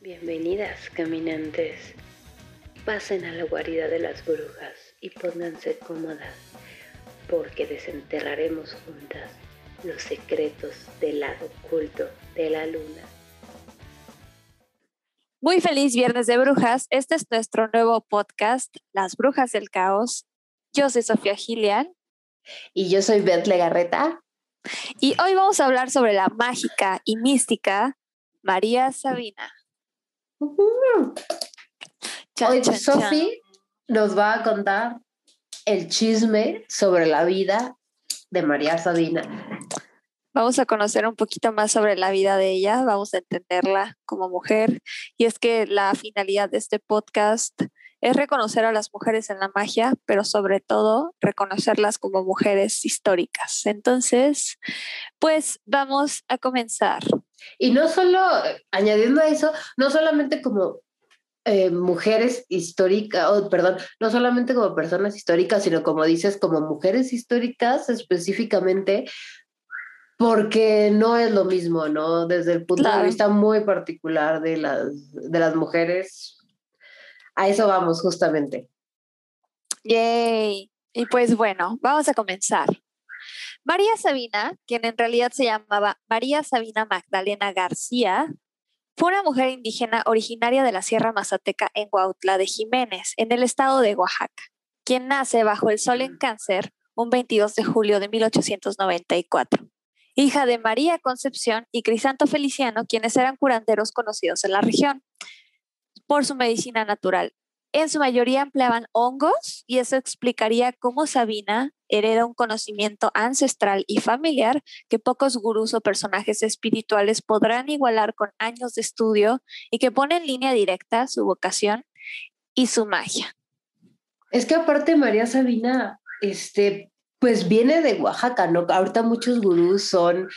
Bienvenidas, caminantes. Pasen a la guarida de las brujas y pónganse cómodas, porque desenterraremos juntas los secretos del lado oculto de la luna. Muy feliz Viernes de Brujas. Este es nuestro nuevo podcast, Las Brujas del Caos. Yo soy Sofía Gilian. Y yo soy Beth Legarreta. Y hoy vamos a hablar sobre la mágica y mística María Sabina. Hoy Sofi nos va a contar el chisme sobre la vida de María Sabina. Vamos a conocer un poquito más sobre la vida de ella, vamos a entenderla como mujer. Y es que la finalidad de este podcast es reconocer a las mujeres en la magia, pero sobre todo reconocerlas como mujeres históricas. Entonces, pues vamos a comenzar. Y no solo, añadiendo a eso, no solamente como eh, mujeres históricas, o perdón, no solamente como personas históricas, sino como dices, como mujeres históricas específicamente, porque no es lo mismo, ¿no? Desde el punto de vista muy particular de las, de las mujeres, a eso vamos justamente. Yay. Y pues bueno, vamos a comenzar. María Sabina, quien en realidad se llamaba María Sabina Magdalena García, fue una mujer indígena originaria de la Sierra Mazateca en Huautla de Jiménez, en el estado de Oaxaca, quien nace bajo el sol en cáncer un 22 de julio de 1894 hija de María Concepción y Crisanto Feliciano, quienes eran curanderos conocidos en la región por su medicina natural. En su mayoría empleaban hongos y eso explicaría cómo Sabina hereda un conocimiento ancestral y familiar que pocos gurús o personajes espirituales podrán igualar con años de estudio y que pone en línea directa su vocación y su magia. Es que aparte María Sabina, este, pues viene de Oaxaca, ¿no? Ahorita muchos gurús son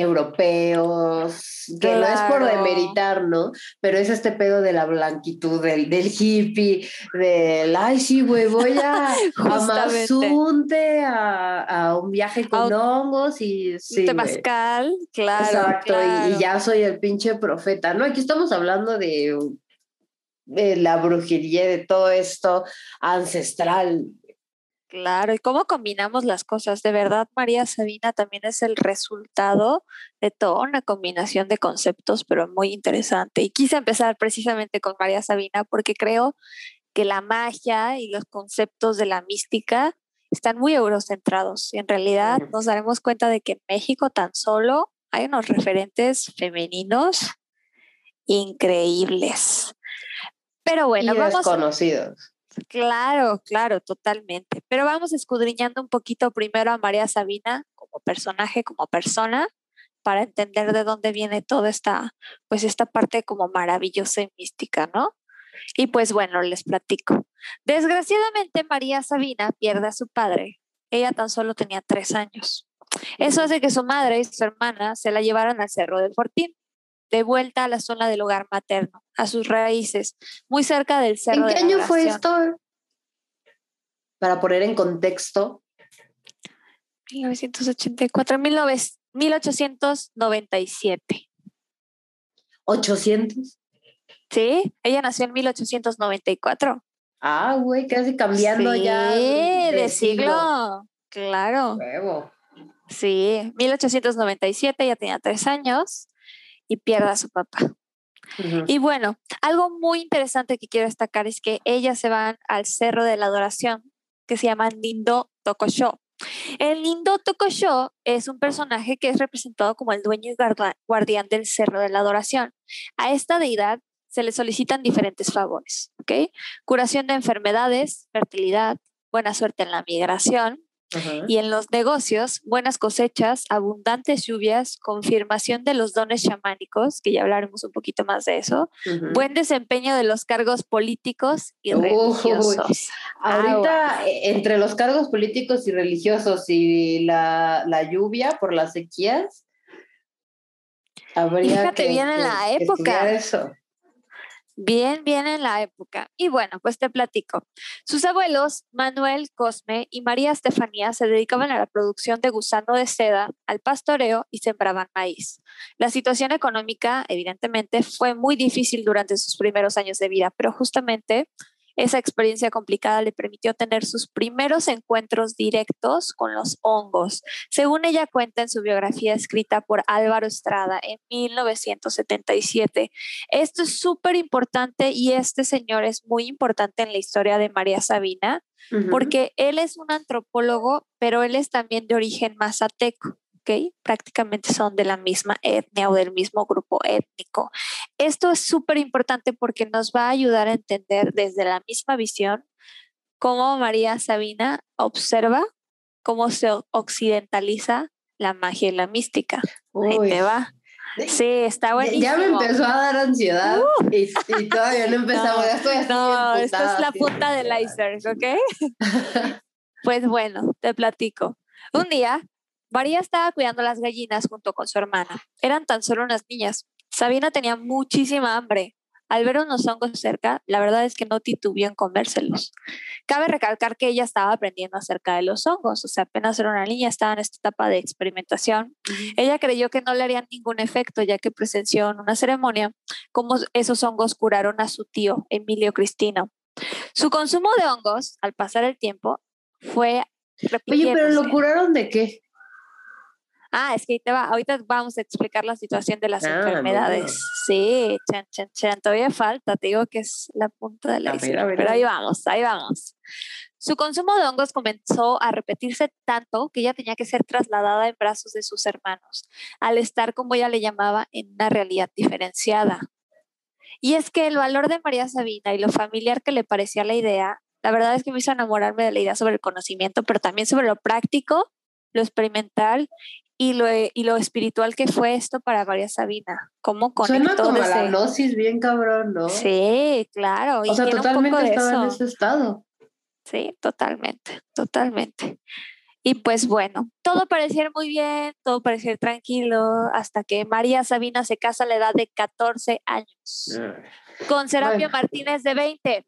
europeos, que no es por demeritar, ¿no? Pero es este pedo de la blanquitud, del, del hippie, del, ay, sí, güey, voy a, Mazunte, a, un viaje con hongos y... Sí, Temazcal, claro. Exacto, Y, ya soy el pinche profeta, ¿no? Aquí estamos hablando de, de la brujería, de todo esto ancestral, Claro, y cómo combinamos las cosas. De verdad, María Sabina también es el resultado de toda una combinación de conceptos, pero muy interesante. Y quise empezar precisamente con María Sabina porque creo que la magia y los conceptos de la mística están muy eurocentrados. Y en realidad nos daremos cuenta de que en México tan solo hay unos referentes femeninos increíbles. Pero bueno, y vamos. Desconocidos Claro, claro, totalmente. Pero vamos escudriñando un poquito primero a María Sabina como personaje, como persona, para entender de dónde viene toda esta, pues esta parte como maravillosa y mística, ¿no? Y pues bueno, les platico. Desgraciadamente María Sabina pierde a su padre. Ella tan solo tenía tres años. Eso hace que su madre y su hermana se la llevaran al Cerro del Fortín de vuelta a la zona del hogar materno, a sus raíces, muy cerca del cerro. ¿En qué año fue esto? Para poner en contexto. 1984, 1897. ¿800? Sí, ella nació en 1894. Ah, güey, casi cambiando ya. De, de siglo. Claro. Sí, 1897, ya tenía tres años y pierda a su papá. Y bueno, algo muy interesante que quiero destacar es que ellas se van al Cerro de la Adoración, que se llama Nindo Tokosho. El Nindo Tokosho es un personaje que es representado como el dueño y guardián del Cerro de la Adoración. A esta deidad se le solicitan diferentes favores, ¿ok? Curación de enfermedades, fertilidad, buena suerte en la migración, y en los negocios, buenas cosechas, abundantes lluvias, confirmación de los dones chamánicos, que ya hablaremos un poquito más de eso, buen desempeño de los cargos políticos y religiosos. Ahorita, e, entre los cargos políticos y religiosos y la, lluvia por las sequías, habría Fíjate bien en la época. Eso. Bien, bien en la época. Y bueno, pues te platico. Sus abuelos, Manuel Cosme y María Estefanía, se dedicaban a la producción de gusano de seda, al pastoreo y sembraban maíz. La situación económica, evidentemente, fue muy difícil durante sus primeros años de vida, pero justamente esa experiencia complicada le permitió tener sus primeros encuentros directos con los hongos, según ella cuenta en su biografía escrita por Álvaro Estrada en 1977. Esto es súper importante y este señor es muy importante en la historia de María Sabina, porque él es un antropólogo, pero él es también de origen mazateco. Prácticamente son de la misma etnia o del mismo grupo étnico. Esto es súper importante porque nos va a ayudar a entender desde la misma visión cómo María Sabina observa cómo se occidentaliza la magia y la mística. Ahí te va. Sí, está buenísimo. Ya me empezó a dar ansiedad uh. y, todavía no empezamos. No, esto es la punta del iceberg, ¿ok? pues bueno, te platico. Un día María estaba cuidando las gallinas junto con su hermana. Eran tan solo unas niñas. Sabina tenía muchísima hambre. Al ver unos hongos cerca, la verdad es que no titubió en comérselos. Cabe recalcar que ella estaba aprendiendo acerca de los hongos, o sea, apenas era una niña, estaba en esta etapa de experimentación. Ella creyó que no le harían ningún efecto, ya que presenció en una ceremonia cómo esos hongos curaron a su tío, Emilio Cristino. Su consumo de hongos, al pasar el tiempo, fue... Oye, pero lo curaron de qué? Ah, es que te va, ahorita vamos a explicar la situación de las ah, enfermedades. Sí, chan, chan, chan, todavía falta, te digo que es la punta de la pero ahí vamos, ahí vamos. Su consumo de hongos comenzó a repetirse tanto que ella tenía que ser trasladada en brazos de sus hermanos, al estar, como ella le llamaba, en una realidad diferenciada. Y es que el valor de María Sabina y lo familiar que le parecía la idea, la verdad es que me hizo enamorarme de la idea sobre el conocimiento, pero también sobre lo práctico, lo experimental y lo, y lo espiritual que fue esto para María Sabina. ¿Cómo Suena como la gnosis bien cabrón, ¿no? Sí, claro. O sea, totalmente estaba en ese estado. Sí, totalmente, totalmente. Y pues bueno, todo parecía muy bien, todo parecía tranquilo, hasta que María Sabina se casa a la edad de 14 años, con Serapio Martínez de 20.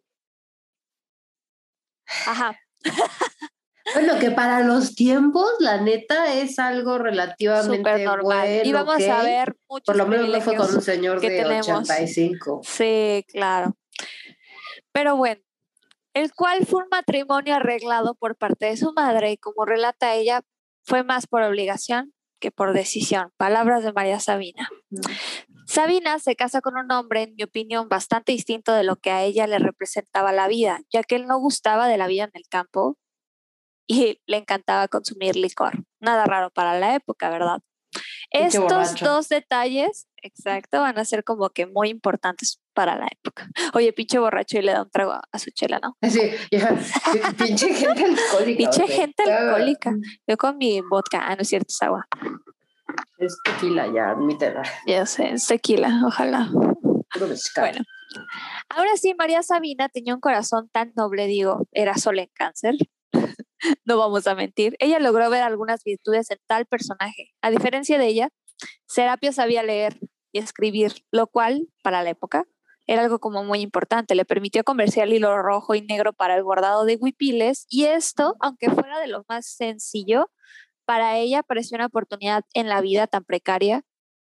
Ajá. Bueno, que para los tiempos, la neta, es algo relativamente normal. Bueno, y vamos a ver muchos Por lo menos no fue con un señor de tenemos. 85. Sí, claro. Pero bueno, el cual fue un matrimonio arreglado por parte de su madre y como relata ella, fue más por obligación que por decisión. Palabras de María Sabina. Mm. Sabina se casa con un hombre, en mi opinión, bastante distinto de lo que a ella le representaba la vida, ya que él no gustaba de la vida en el campo, y le encantaba consumir licor. Nada raro para la época, ¿verdad? Estos dos detalles, exacto, van a ser como que muy importantes para la época. Oye, pinche borracho y le da un trago a, su chela, ¿no? Sí, pinche gente alcohólica. Pinche gente alcohólica. Yo con mi vodka, ah, no es cierto, es agua. Es tequila, ya, admítela. Ya sé, es tequila, ojalá. Bueno, ahora sí, María Sabina tenía un corazón tan noble, digo, era sola en cáncer, no vamos a mentir. Ella logró ver algunas virtudes en tal personaje. A diferencia de ella, Serapio sabía leer y escribir, lo cual, para la época, era algo como muy importante. Le permitió comerciar el hilo rojo y negro para el bordado de huipiles y esto, aunque fuera de lo más sencillo, para ella pareció una oportunidad en la vida tan precaria.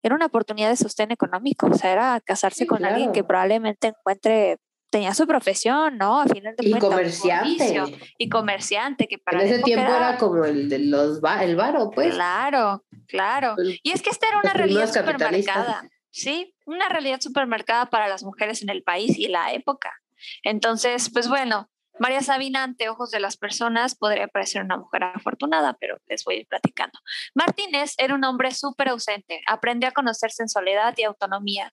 Era una oportunidad de sostén económico, o sea, era casarse con alguien que probablemente encuentre tenía su profesión, ¿no? A final de y comerciante. y comerciante, que para En ese tiempo era, como el de los el varo, pues. Claro, claro. y es que esta era una realidad supermercada. Sí, una realidad supermercada para las mujeres en el país y la época. Entonces, pues bueno, María Sabina, ante ojos de las personas, podría parecer una mujer afortunada, pero les voy a ir platicando. Martínez era un hombre súper ausente, aprendió a conocerse en soledad y autonomía.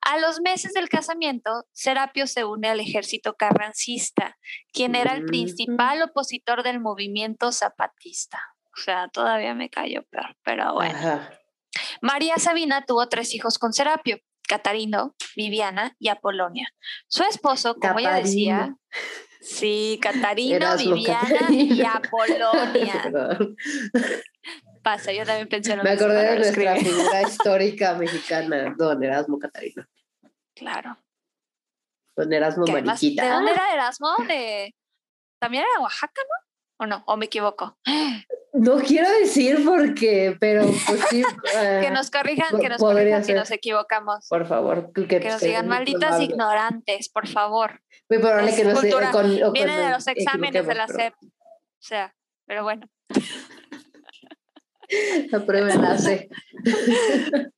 A los meses del casamiento, Serapio se une al ejército carrancista, quien era el principal opositor del movimiento zapatista. O sea, todavía me callo peor, pero bueno. María Sabina tuvo tres hijos con Serapio, Catarino, Viviana y Apolonia. Su esposo, como ella decía, Sí, Catarino, Viviana y Apolonia. Pasa, yo también pensé en Me acordé de nuestra figura histórica mexicana, don Erasmo Catarino. Claro. Con Erasmo además, Mariquita. ¿De dónde era Erasmo? De... ¿También era Oaxaca, no? ¿O no? ¿O me equivoco? No quiero decir porque, pero pues sí. que ah, nos corrijan, que nos corrijan si ser. nos equivocamos. Por favor, que, Que nos digan malditas ignorantes, por favor. Muy probable es que no se cultura. con, o Vienen con- de los exámenes de la SEP. O sea, pero bueno. La prueba C.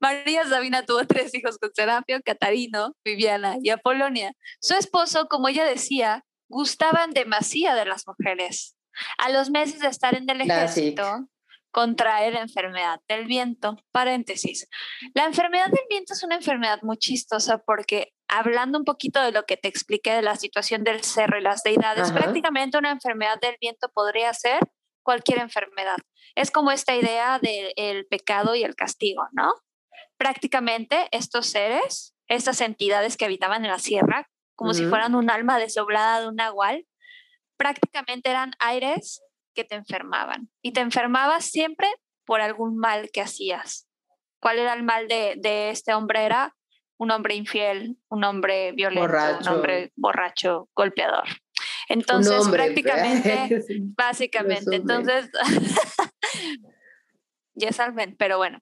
María Sabina tuvo tres hijos con Serapio, Catarino, Viviana y Apolonia. Su esposo, como ella decía, gustaban demasiado de las mujeres. A los meses de estar en el Classic. ejército, contrae la enfermedad del viento. Paréntesis. La enfermedad del viento es una enfermedad muy chistosa porque hablando un poquito de lo que te expliqué de la situación del cerro y las deidades, Ajá. prácticamente una enfermedad del viento podría ser cualquier enfermedad. Es como esta idea del pecado y el castigo, ¿no? Prácticamente estos seres, estas entidades que habitaban en la sierra, como si fueran un alma desdoblada de un nahual, prácticamente eran aires que te enfermaban. Y te enfermabas siempre por algún mal que hacías. ¿Cuál era el mal de, de este hombre? Era un hombre infiel, un hombre violento, un Borracho. hombre borracho, golpeador. Entonces, Un hombre, prácticamente, Sí. básicamente, entonces, ya saben, pero bueno.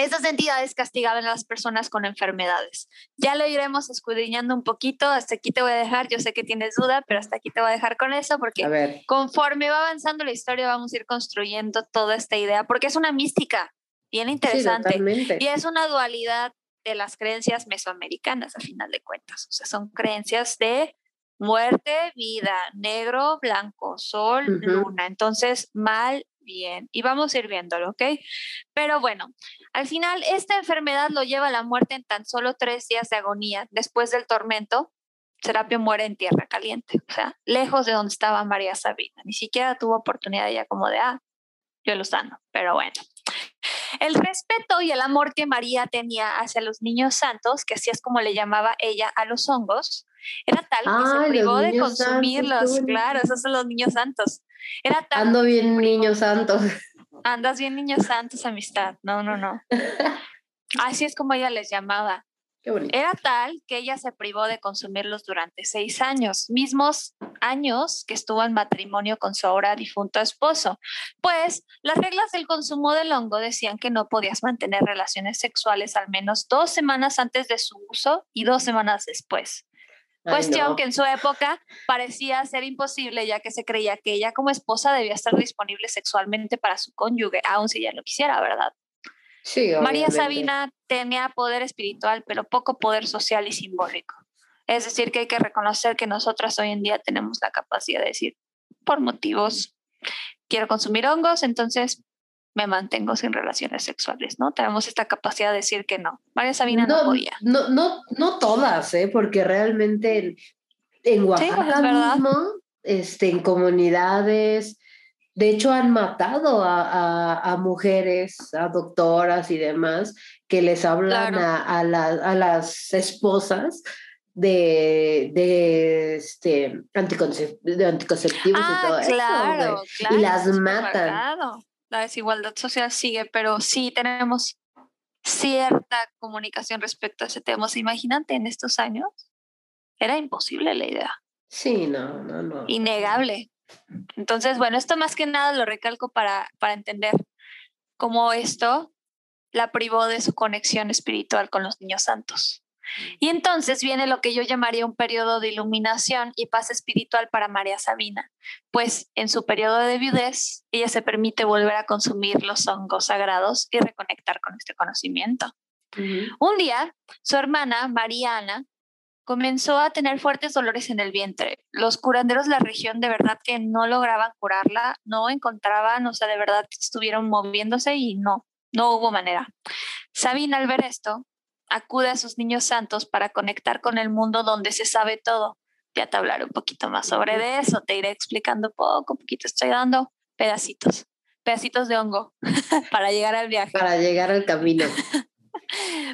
Estas entidades castigaban a las personas con enfermedades. Ya lo iremos escudriñando un poquito. Hasta aquí te voy a dejar. Yo sé que tienes duda, pero hasta aquí te voy a dejar con eso porque conforme va avanzando la historia vamos a ir construyendo toda esta idea porque es una mística bien sí, interesante totalmente. y es una dualidad de las creencias mesoamericanas a final de cuentas. O sea, son creencias de muerte, vida, negro, blanco, sol, Ujú. luna. Entonces, mal, Y vamos a ir viéndolo, ¿ok? Pero bueno, al final esta enfermedad lo lleva a la muerte en tan solo tres días de agonía. Después del tormento, Serapio muere en tierra caliente, o sea, lejos de donde estaba María Sabina. Ni siquiera tuvo oportunidad ella como de, ah, yo lo sano, pero bueno. El respeto y el amor que María tenía hacia los niños santos, que así es como le llamaba ella a los hongos, era tal que Ah, se los privó de santos, consumirlos. claro, esos son los niños santos. Era tal Ando bien, niño santo. Andas bien, niños santos, amistad. No, no, no. Así es como ella les llamaba. Qué bonito. Era tal que ella se privó de consumirlos durante seis años, mismos años que estuvo en matrimonio con su ahora difunto esposo. Pues las reglas del consumo del hongo decían que no podías mantener relaciones sexuales al menos dos semanas antes de su uso y dos semanas después. Cuestión no. que en su época parecía ser imposible, ya que se creía que ella como esposa debía estar disponible sexualmente para su cónyuge, aun si ella lo quisiera, ¿verdad? Sí, María obviamente. Sabina tenía poder espiritual, pero poco poder social y simbólico. Es decir, que hay que reconocer que nosotras hoy en día tenemos la capacidad de decir, por motivos, quiero consumir hongos, entonces me mantengo sin relaciones sexuales, ¿no? Tenemos esta capacidad de decir que no. María Sabina no, podía. No, no, no todas, ¿eh? porque realmente en, en Oaxaca es verdad. mismo, este, en comunidades, de hecho han matado a, a- a mujeres, a doctoras y demás, que les hablan Claro. a, a la- a las esposas de, de, este, anticoncep- de anticonceptivos y todo Ah, eso. claro, claro. las matan. marcado. La desigualdad social sigue, pero sí tenemos cierta comunicación respecto a ese tema. Imagínate en estos años, era imposible la idea, Sí, no, no, no. innegable. Entonces, bueno, esto más que nada lo recalco para, para entender cómo esto la privó de su conexión espiritual con los niños santos. Y entonces viene lo que yo llamaría un periodo de iluminación y paz espiritual para María Sabina, pues en su periodo de viudez ella se permite volver a consumir los hongos sagrados y reconectar con este conocimiento. Un día, su hermana, Mariana, comenzó a tener fuertes dolores en el vientre. Los curanderos de la región de verdad que no lograban curarla, no encontraban, o sea, de verdad estuvieron moviéndose y no, no hubo manera. Sabina al ver esto, acude a sus niños santos para conectar con el mundo donde se sabe todo. Ya te hablaré un poquito más sobre de eso, te iré explicando poco, poquito, estoy dando pedacitos, pedacitos de hongo para llegar al viaje. Para llegar al camino.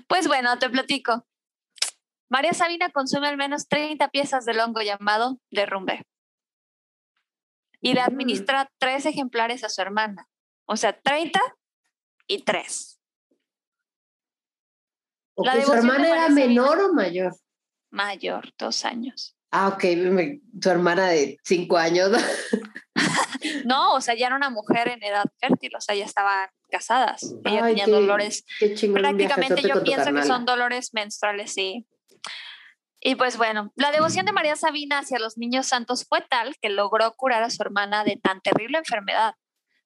Pues bueno, te platico. María Sabina consume al menos 30 piezas del hongo llamado derrumbe y le Mm. administra tres ejemplares a su hermana. O sea, 30 y 3. ¿O La que su hermana era menor o mayor? mayor, dos años. Ah, ok, tu hermana de cinco años. No, o sea, ya era una mujer en edad fértil, o sea, ya estaban casadas. Ella Ay, tenía qué- dolores Qué prácticamente yo pienso que son dolores menstruales, sí. Y pues bueno, la devoción de María Sabina hacia los niños santos fue tal que logró curar a su hermana de tan terrible enfermedad.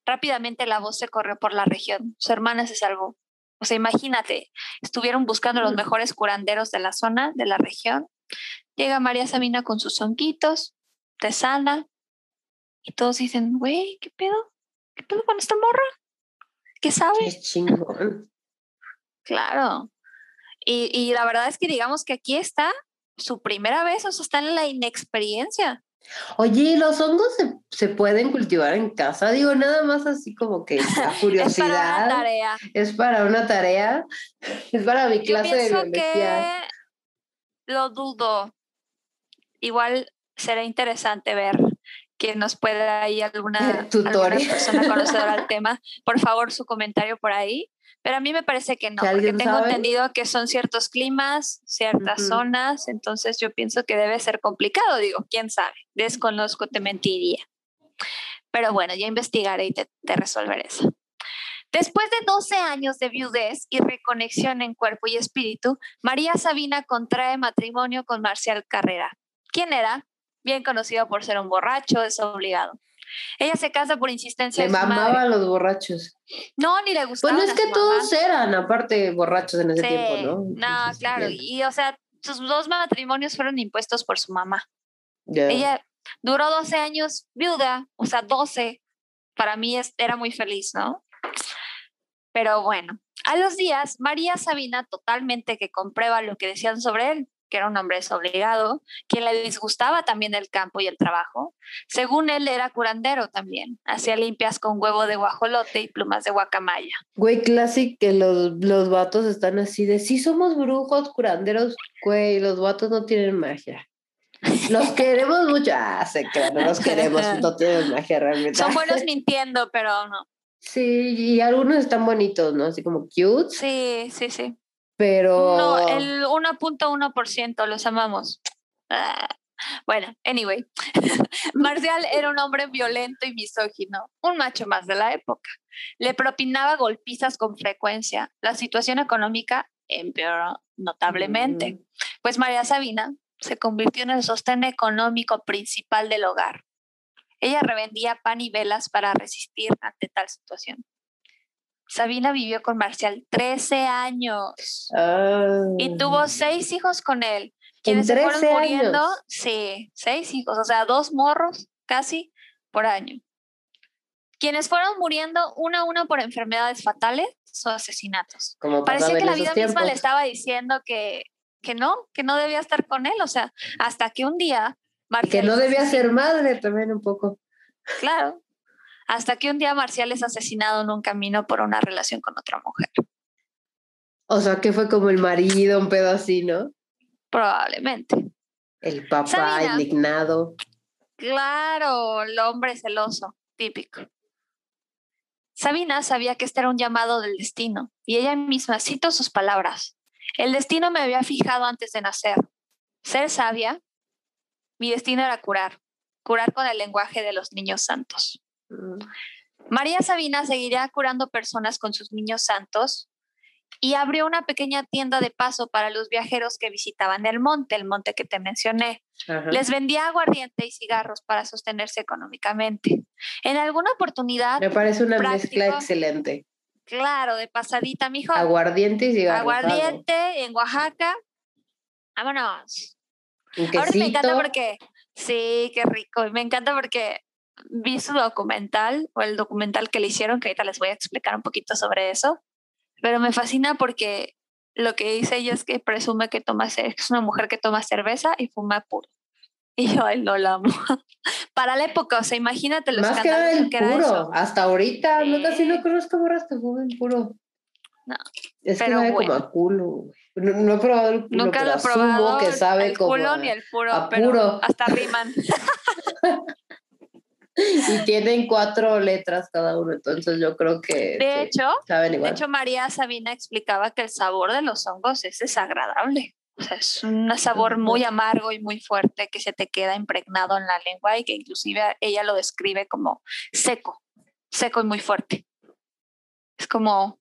Rápidamente la voz se corrió por la región. Su hermana se salvó. O sea, imagínate, estuvieron buscando los mejores curanderos de la zona, de la región. Llega María Sabina con sus honguitos, te sana. Y todos dicen, güey, ¿qué pedo? ¿Qué pedo con esta morra? ¿Qué sabe? Qué chingón. Claro. Y, y la verdad es que digamos que aquí está su primera vez, o sea, está en la inexperiencia. Oye, ¿y los hongos se, se pueden cultivar en casa? Digo, nada más así como que la Es para una curiosidad. tarea. Es para una tarea. Es para mi Yo clase de biología. que lo dudo. Igual será interesante ver que nos pueda ahí alguna, alguna persona conocedora al tema. Por favor, su comentario por ahí. Pero a mí me parece que no, porque tengo sabe. entendido que son ciertos climas, ciertas zonas, entonces yo pienso que debe ser complicado, digo, quién sabe, desconozco, te mentiría. Pero bueno, ya investigaré y te, te resolveré eso. Después de 12 años de viudez y reconexión en cuerpo y espíritu, María Sabina contrae matrimonio con Marcial Carrera. ¿Quién era? Bien conocido por ser un borracho desobligado. Ella se casa por insistencia Le de su madre. mamaba a los borrachos. No, ni le gustaba. Bueno, es que todos eran, aparte, borrachos en ese Sí, tiempo, ¿no? no, Entonces, claro. bien, Y o sea, sus dos matrimonios fueron impuestos por su mamá. ya. Ella duró 12 años viuda, o sea, 12. Para mí es- era muy feliz, ¿no? Pero bueno, a los días, María Sabina totalmente que comprueba lo que decían sobre él, que era un hombre desobligado, que le disgustaba también el campo y el trabajo. Según él, era curandero también. Hacía limpias con huevo de guajolote y plumas de guacamaya. Güey, clásico que los, los vatos están así de, sí somos brujos, curanderos, güey, los vatos no tienen magia. Los queremos mucho. Ah, se no los queremos, no tienen magia realmente. Son buenos mintiendo, pero no. Sí, y algunos están bonitos, ¿no? Así como cute, Sí, sí, sí. Pero... No, el 1.1% los amamos. Ah, Bueno, anyway, Marcial era un hombre violento y misógino, un macho más de la época. Le propinaba golpizas con frecuencia. La situación económica empeoró notablemente, Mm. pues María Sabina se convirtió en el sostén económico principal del hogar. Ella revendía pan y velas para resistir ante tal situación. Sabina vivió con Marcial 13 años Ah. y tuvo seis hijos con él. En Quienes se fueron 13 muriendo, años. sí, seis hijos, o sea, dos morros casi por año. Quienes fueron muriendo uno a uno por enfermedades fatales o asesinatos. Como Parecía que la vida misma le estaba diciendo que, que no, que no debía estar con él, o sea, hasta que un día Que Marcial no es debía ser madre también un poco. Claro. Hasta que un día Marcial es asesinado en un camino por una relación con otra mujer. O sea, que fue como el marido, un pedo así, ¿no? Probablemente. El papá Sabina. indignado. Claro, el hombre celoso, típico. Sabina sabía que este era un llamado del destino y ella misma citó sus palabras. El destino me había fijado antes de nacer. Ser sabia, mi destino era curar, curar con el lenguaje de los niños santos. Mm. María Sabina seguiría curando personas con sus niños santos y abrió una pequeña tienda de paso para los viajeros que visitaban el monte, el monte que te mencioné. Ajá. Les vendía aguardiente y cigarros para sostenerse económicamente. En alguna oportunidad, Me parece una mezcla práctico. excelente. claro, de pasadita, mijo, Aguardiente y cigarro. aguardiente en Oaxaca. Vámonos. Ahora me encanta porque, sí, qué rico. y Me encanta porque vi su documental o el documental que le hicieron, que ahorita les voy a explicar un poquito sobre eso. Pero me fascina porque lo que dice ella es que presume que toma, es una mujer que toma cerveza y fuma puro. Y yo, ay, no la amo. Para la época, o sea, imagínate los Más que escándalos el que era puro. eso. Hasta ahorita, no casi no Sí. conozco morras que fumen puro. No, Es que pero sabe bueno. como a culo. No, no he probado el culo, Nunca pero lo he probado, que sabe el como culo a- ni el puro, pero puro. hasta riman. Y tienen cuatro letras cada uno, entonces yo creo que De sí, hecho, saben De igual. hecho, María Sabina explicaba que el sabor de los hongos es desagradable. O sea, es un sabor muy amargo y muy fuerte que se te queda impregnado en la lengua y que inclusive ella lo describe como seco, seco y muy fuerte. Es como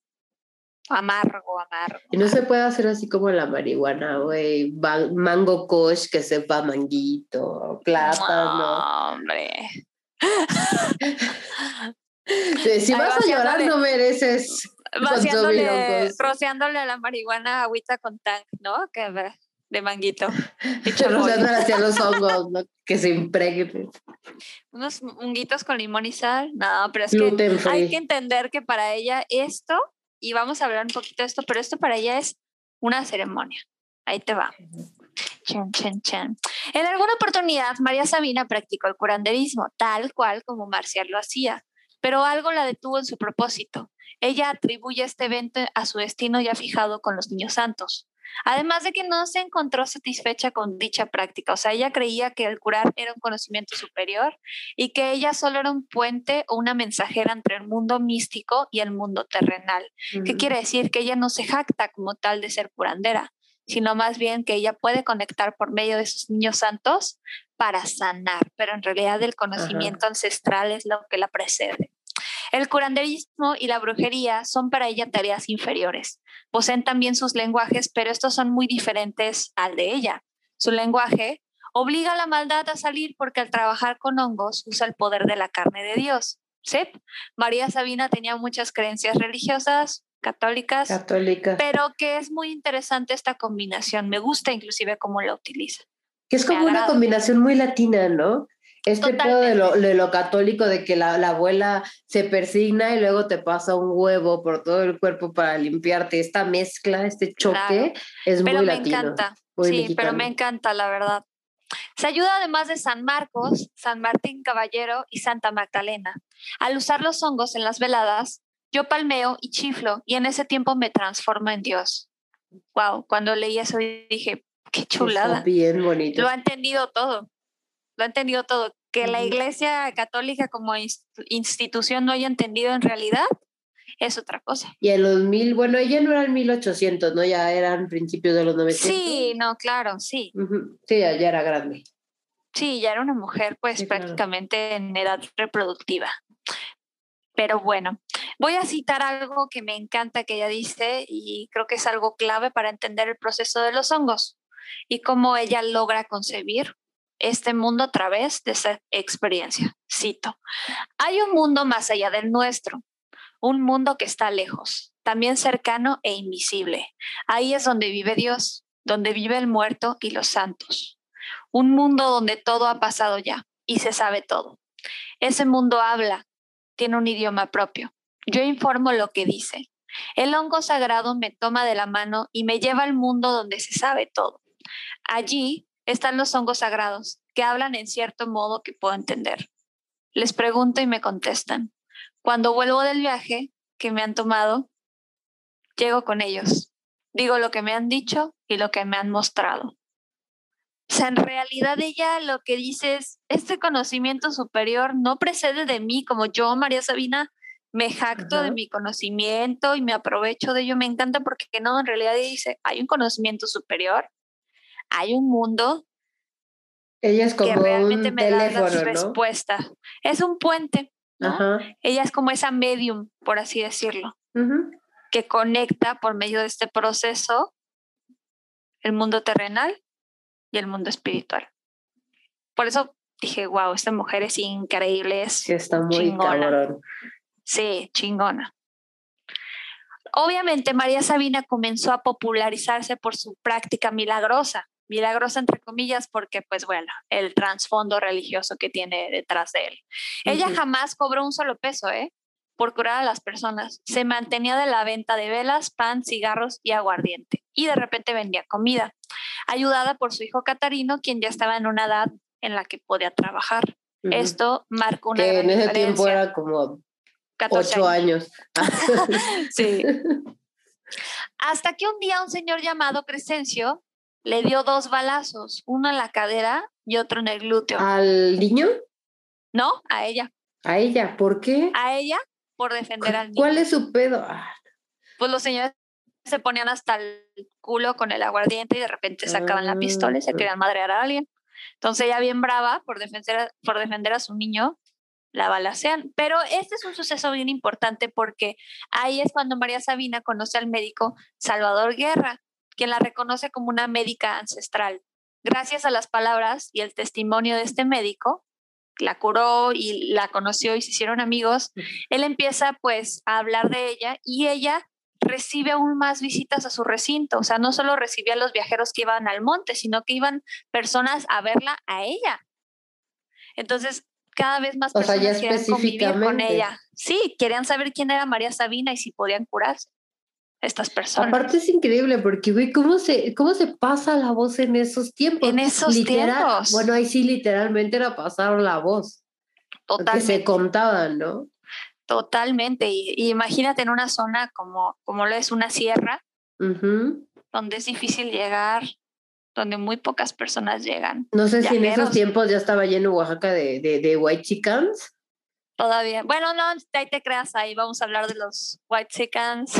amargo, amargo. Y no se puede hacer así como la marihuana, güey. Mango kush que sepa manguito, plátano. No, hombre. Si vas a llorar, no mereces. Vaciándole, rociándole la marihuana agüita con tank, ¿no? Que de manguito. Rociándole hacia los hongos, ¿no? Que se impregne. Unos honguitos con limón y sal. No, pero es que hay que entender que para ella esto y vamos a hablar un poquito de esto, pero esto para ella es una ceremonia. Ahí te va. Chan, chan, chan. En alguna oportunidad, María Sabina practicó el curanderismo, tal cual como Marcial lo hacía, pero algo la detuvo en su propósito. Ella atribuye este evento a su destino ya fijado con los niños santos. Además de que no se encontró satisfecha con dicha práctica, o sea, ella creía que el curar era un conocimiento superior y que ella solo era un puente o una mensajera entre el mundo místico y el mundo terrenal. ¿Qué quiere decir? Que ella no se jacta como tal de ser curandera, sino más bien que ella puede conectar por medio de sus niños santos para sanar, pero en realidad el conocimiento ancestral es lo que la precede. El curanderismo y la brujería son para ella tareas inferiores. Poseen también sus lenguajes, pero estos son muy diferentes al de ella. Su lenguaje obliga a la maldad a salir porque al trabajar con hongos usa el poder de la carne de Dios. ¿Sí? María Sabina tenía muchas creencias religiosas, católicas, pero que es muy interesante esta combinación. Me gusta inclusive cómo la utiliza. Que es como una combinación muy latina, ¿no? Este pedo de lo, de lo, católico, de que la, la, abuela se persigna y luego te pasa un huevo por todo el cuerpo para limpiarte. Esta mezcla, este choque, es muy latino. Me encanta. sí, pero me encanta, la verdad. Se ayuda además de San Marcos, San Martín Caballero y Santa Magdalena. Al usar los hongos en las veladas, yo palmeo y chiflo y en ese tiempo me transformo en Dios. Wow, cuando leí eso dije, qué chulada. bien bonito. Lo ha entendido todo lo ha entendido todo. Que la Iglesia Católica como institución no haya entendido en realidad es otra cosa. Y en los mil, bueno, ella no era en 1800, ¿no? Ya eran principios de los 900. Sí, no, claro, sí. Sí, ya, era grande. Sí, ya era una mujer pues prácticamente en edad reproductiva. Pero bueno, voy a citar algo que me encanta que ella dice y creo que es algo clave para entender el proceso de los hongos y cómo ella logra concebir este mundo a través de esa experiencia. Cito, hay un mundo más allá del nuestro, un mundo que está lejos, también cercano e invisible. Ahí es donde vive Dios, donde vive el muerto y los santos. Un mundo donde todo ha pasado ya y se sabe todo. Ese mundo habla, tiene un idioma propio. Yo informo lo que dice. El hongo sagrado me toma de la mano y me lleva al mundo donde se sabe todo. Allí están los hongos sagrados, que hablan en cierto modo que puedo entender. Les pregunto y me contestan. Cuando vuelvo del viaje que me han tomado, llego con ellos. Digo lo que me han dicho y lo que me han mostrado. O sea, en realidad ella lo que dice es, este conocimiento superior no precede de mí, como yo, María Sabina, me jacto de mi conocimiento y me aprovecho de ello. Me encanta porque no, en realidad dice, hay un conocimiento superior hay un mundo ella es como que realmente me da la respuesta. Es un puente, ¿no? Ella es como esa medium, por así decirlo, que conecta por medio de este proceso el mundo terrenal y el mundo espiritual. Por eso dije, wow, esta mujer es increíble, es está muy chingona. Sí, chingona. Obviamente María Sabina comenzó a popularizarse por su práctica milagrosa milagrosa entre comillas porque pues bueno, el trasfondo religioso que tiene detrás de él. Ella jamás cobró un solo peso, ¿eh? Por curar a las personas. Se mantenía de la venta de velas, pan, cigarros y aguardiente. Y de repente vendía comida, ayudada por su hijo Catarino, quien ya estaba en una edad en la que podía trabajar. Esto marcó una que en ese tiempo era como 14 años. sí. Hasta que un día un señor llamado Crescencio le dio dos balazos, uno en la cadera y otro en el glúteo. ¿Al niño? No, a ella. ¿A ella? ¿Por qué? A ella por defender al niño. ¿Cuál es su pedo? Ah. Pues los señores se ponían hasta el culo con el aguardiente y de repente sacaban la pistola y se Ah. querían madrear a alguien. Entonces ella bien brava por defender a, por defender a su niño, la balacean. Pero este es un suceso bien importante porque ahí es cuando María Sabina conoce al médico Salvador Guerra, quien la reconoce como una médica ancestral. Gracias a las palabras y el testimonio de este médico, la curó y la conoció y se hicieron amigos, él empieza pues a hablar de ella y ella recibe aún más visitas a su recinto, o sea, no solo recibía a los viajeros que iban al monte, sino que iban personas a verla a ella. Entonces, cada vez más O sea, ya personas querían convivir con ella. Sí, querían saber quién era María Sabina y si podían curarse estas personas. Aparte es increíble porque, güey, ¿cómo se, ¿cómo se pasa la voz en esos tiempos? En esos tiempos. Bueno, ahí sí literalmente era pasar la voz. Que Totalmente. se contaban, ¿no? Totalmente. Y, y imagínate en una zona como, como lo es una sierra, donde es difícil llegar, donde muy pocas personas llegan. No sé si en esos tiempos ya estaba lleno Oaxaca de, de, de white chickens. Todavía. Bueno, no, ahí te creas, ahí vamos a hablar de los white chickens.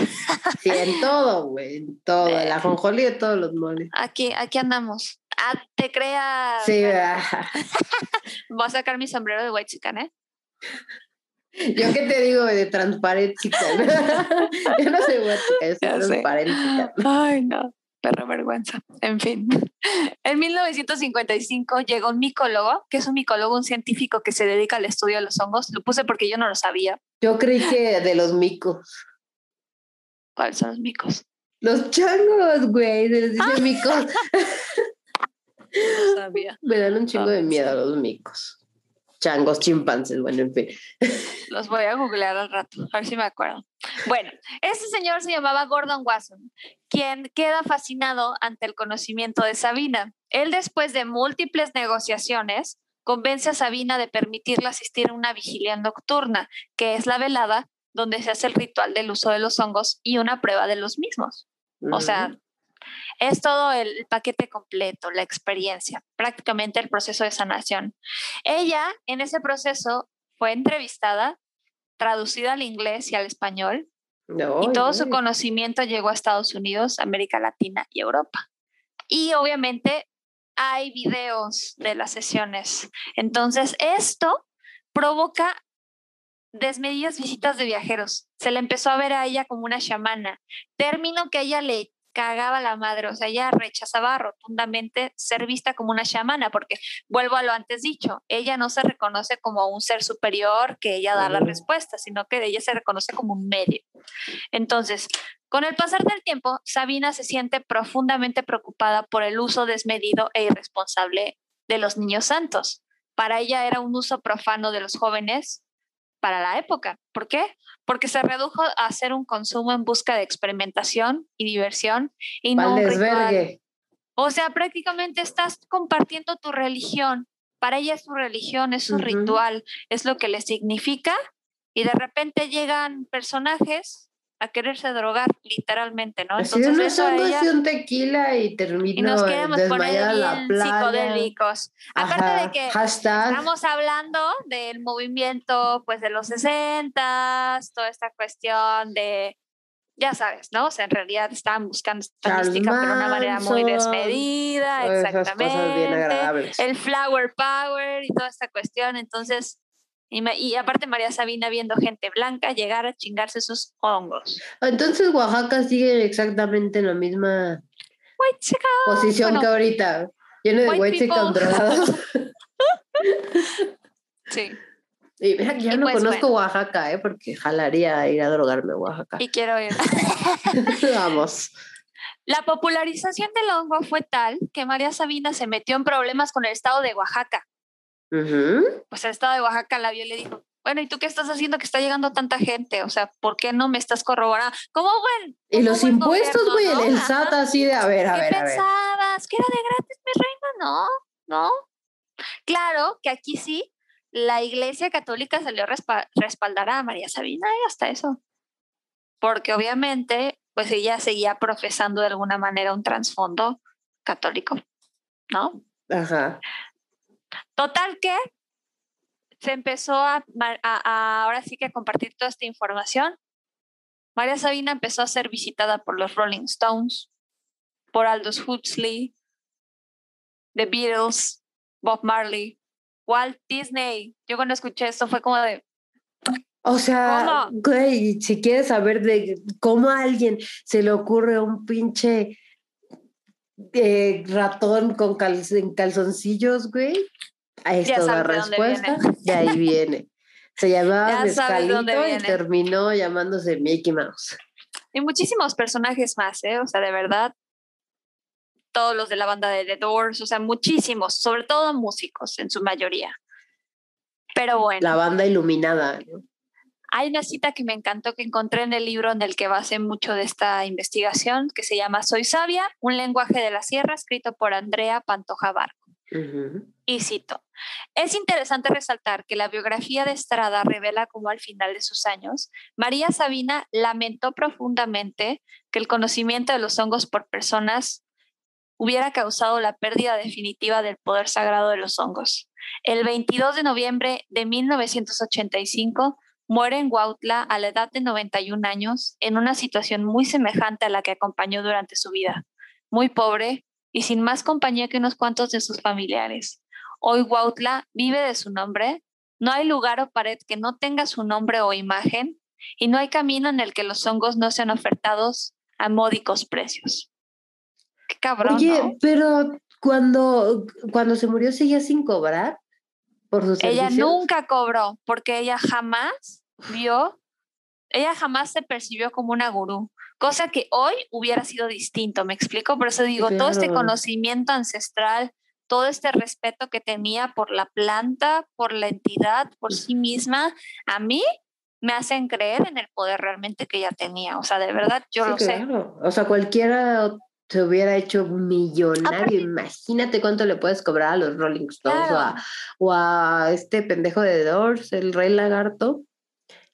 Sí, en todo, güey, en todo. De- La jonjolí de todos los moles. Aquí, aquí andamos. Ah, te creas. Sí, ah, Voy a sacar mi sombrero de white chicken, ¿eh? yo qué te digo de transparente chicken. yo no soy white chicken, yo soy transparente. Ay, no, perro vergüenza. En fin. En 1955 llegó un micólogo, que es un micólogo, un científico que se dedica al estudio de los hongos. Lo puse porque yo no lo sabía. Yo creí que de los micos. ¿Cuáles son los micos? Los changos, güey, se les dice micos. No sabía. Me dan un chingo de Ah, miedo sí. los micos. Changos, chimpancés, bueno, en fin. Los voy a googlear al rato, a ver si me acuerdo. Bueno, este señor se llamaba Gordon Wasson, quien queda fascinado ante el conocimiento de Sabina. Él, después de múltiples negociaciones, convence a Sabina de permitirle asistir a una vigilia nocturna, que es la velada donde se hace el ritual del uso de los hongos y una prueba de los mismos. O sea, es todo el paquete completo, la experiencia, prácticamente el proceso de sanación. Ella en ese proceso fue entrevistada, traducida al inglés y al español, No, y todo su conocimiento llegó a Estados Unidos, América Latina y Europa. Y obviamente hay videos de las sesiones. Entonces, esto provoca desmedidas visitas de viajeros. Se le empezó a ver a ella como una chamana, término que a ella le cagaba la madre, o sea, ella rechazaba rotundamente ser vista como una chamana, porque vuelvo a lo antes dicho, ella no se reconoce como un ser superior que ella da la respuesta, sino que ella se reconoce como un medio. Entonces, con el pasar del tiempo, Sabina se siente profundamente preocupada por el uso desmedido e irresponsable de los niños santos. Para ella era un uso profano de los jóvenes para la época. ¿Por qué? Porque se redujo a hacer un consumo en busca de experimentación y diversión y no un ritual. O sea, prácticamente estás compartiendo tu religión. Para ella es su religión, es su ritual, es lo que le significa. Y de repente llegan personajes a quererse drogar, literalmente, ¿no? Así unos eso a ella- y un tequila y y termino nos queremos poner bien psicodélicos. Aparte Ajá, de que Hashtag. Estamos hablando del movimiento pues de los 60, toda esta cuestión de, ya sabes, ¿no? O sea, en realidad estaban buscando esta Charles mística pero de una manera muy desmedida, Esas cosas bien exactamente. agradables. El flower power y toda esta cuestión. Entonces, y, aparte María Sabina viendo gente blanca llegar a chingarse sus hongos. Entonces Oaxaca sigue exactamente en la misma posición bueno, que ahorita. Lleno de white drogados. Sí, Y mira que ya Y no pues, conozco bueno. Oaxaca, ¿eh? Porque jalaría ir a drogarme a Oaxaca. y quiero ir. Vamos. La popularización del hongo fue tal que María Sabina se metió en problemas con el estado de Oaxaca. Pues el estado de Oaxaca la vio y le dijo, bueno, ¿y tú qué estás haciendo que está llegando tanta gente? O sea, ¿por qué no me estás corroborando? ¿Cómo buen? Y los impuestos, güey, ¿no? el. SAT así de, a ver, a ¿Qué ver, ver. pensabas? ¿Que era de gratis, mi reina? No, no. Claro que aquí sí, la iglesia católica salió a respa- respaldar a María Sabina y hasta eso. Porque obviamente, pues ella seguía profesando de alguna manera un trasfondo católico, ¿no? Ajá. Total que se empezó a, a- a- ahora sí que a compartir toda esta información. María Sabina empezó a ser visitada por los Rolling Stones, por Aldous Huxley, The Beatles, Bob Marley, Walt Disney. Yo cuando escuché esto fue como de, O sea, ¿Cómo? güey, si quieres saber de cómo a alguien se le ocurre un pinche eh, ratón con cal- en calzoncillos, güey, a esto Ya la respuesta, de ahí viene. Se llamaba Mezcalito y terminó llamándose Mickey Mouse. y muchísimos personajes más, ¿eh? O sea, de verdad, todos los de la banda de The Doors, o sea, muchísimos, sobre todo músicos en su mayoría. Pero bueno. La banda iluminada, ¿no? Hay una cita que me encantó que encontré en el libro en el que basé mucho de esta investigación, que se llama Soy sabia, un lenguaje de la sierra, escrito por Andrea Pantoja Barco. Y cito, es interesante resaltar que la biografía de Estrada revela cómo al final de sus años, María Sabina lamentó profundamente que el conocimiento de los hongos por personas hubiera causado la pérdida definitiva del poder sagrado de los hongos. El 22 de noviembre de 1985 muere en Huautla a la edad de 91 años en una situación muy semejante a la que acompañó durante su vida, muy pobre y sin más compañía que unos cuantos de sus familiares. Hoy Huautla vive de su nombre, no hay lugar o pared que no tenga su nombre o imagen, y no hay camino en el que los hongos no sean ofertados a módicos precios. Qué cabrón, Oye, ¿no? pero cuando, cuando se murió seguía sin cobrar por sus Ella servicios. nunca cobró porque ella jamás vio, ella jamás se percibió como una gurú, cosa que hoy hubiera sido distinto, ¿me explico? Por eso digo, todo este conocimiento ancestral, todo este respeto que tenía por la planta, por la entidad, por sí misma, a mí me hacen creer en el poder realmente que ella tenía. O sea, de verdad, yo Sí, lo sé. claro. O sea, cualquiera se hubiera hecho millonario. Imagínate cuánto le puedes cobrar a los Rolling Stones o, a, o a este pendejo de The Doors, el Rey Lagarto.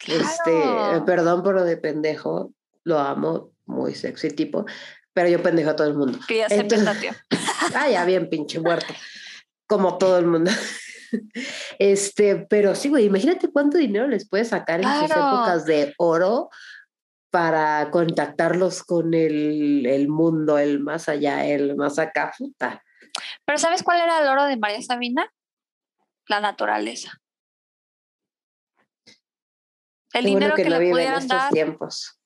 Este, Claro. perdón por lo de pendejo, lo amo, muy sexy tipo, pero yo pendejo a todo el mundo. Que ya se Entonces- petateó. Ah, ya bien pinche muerto, como todo el mundo. Este, pero sí, güey, imagínate cuánto dinero les puedes sacar en sus Claro. épocas de oro para contactarlos con el, el mundo, el más allá, el más acá, puta. Pero ¿sabes cuál era el oro de María Sabina? La naturaleza. El Qué bueno dinero que, no le vive en pudieran estos dar. tiempos.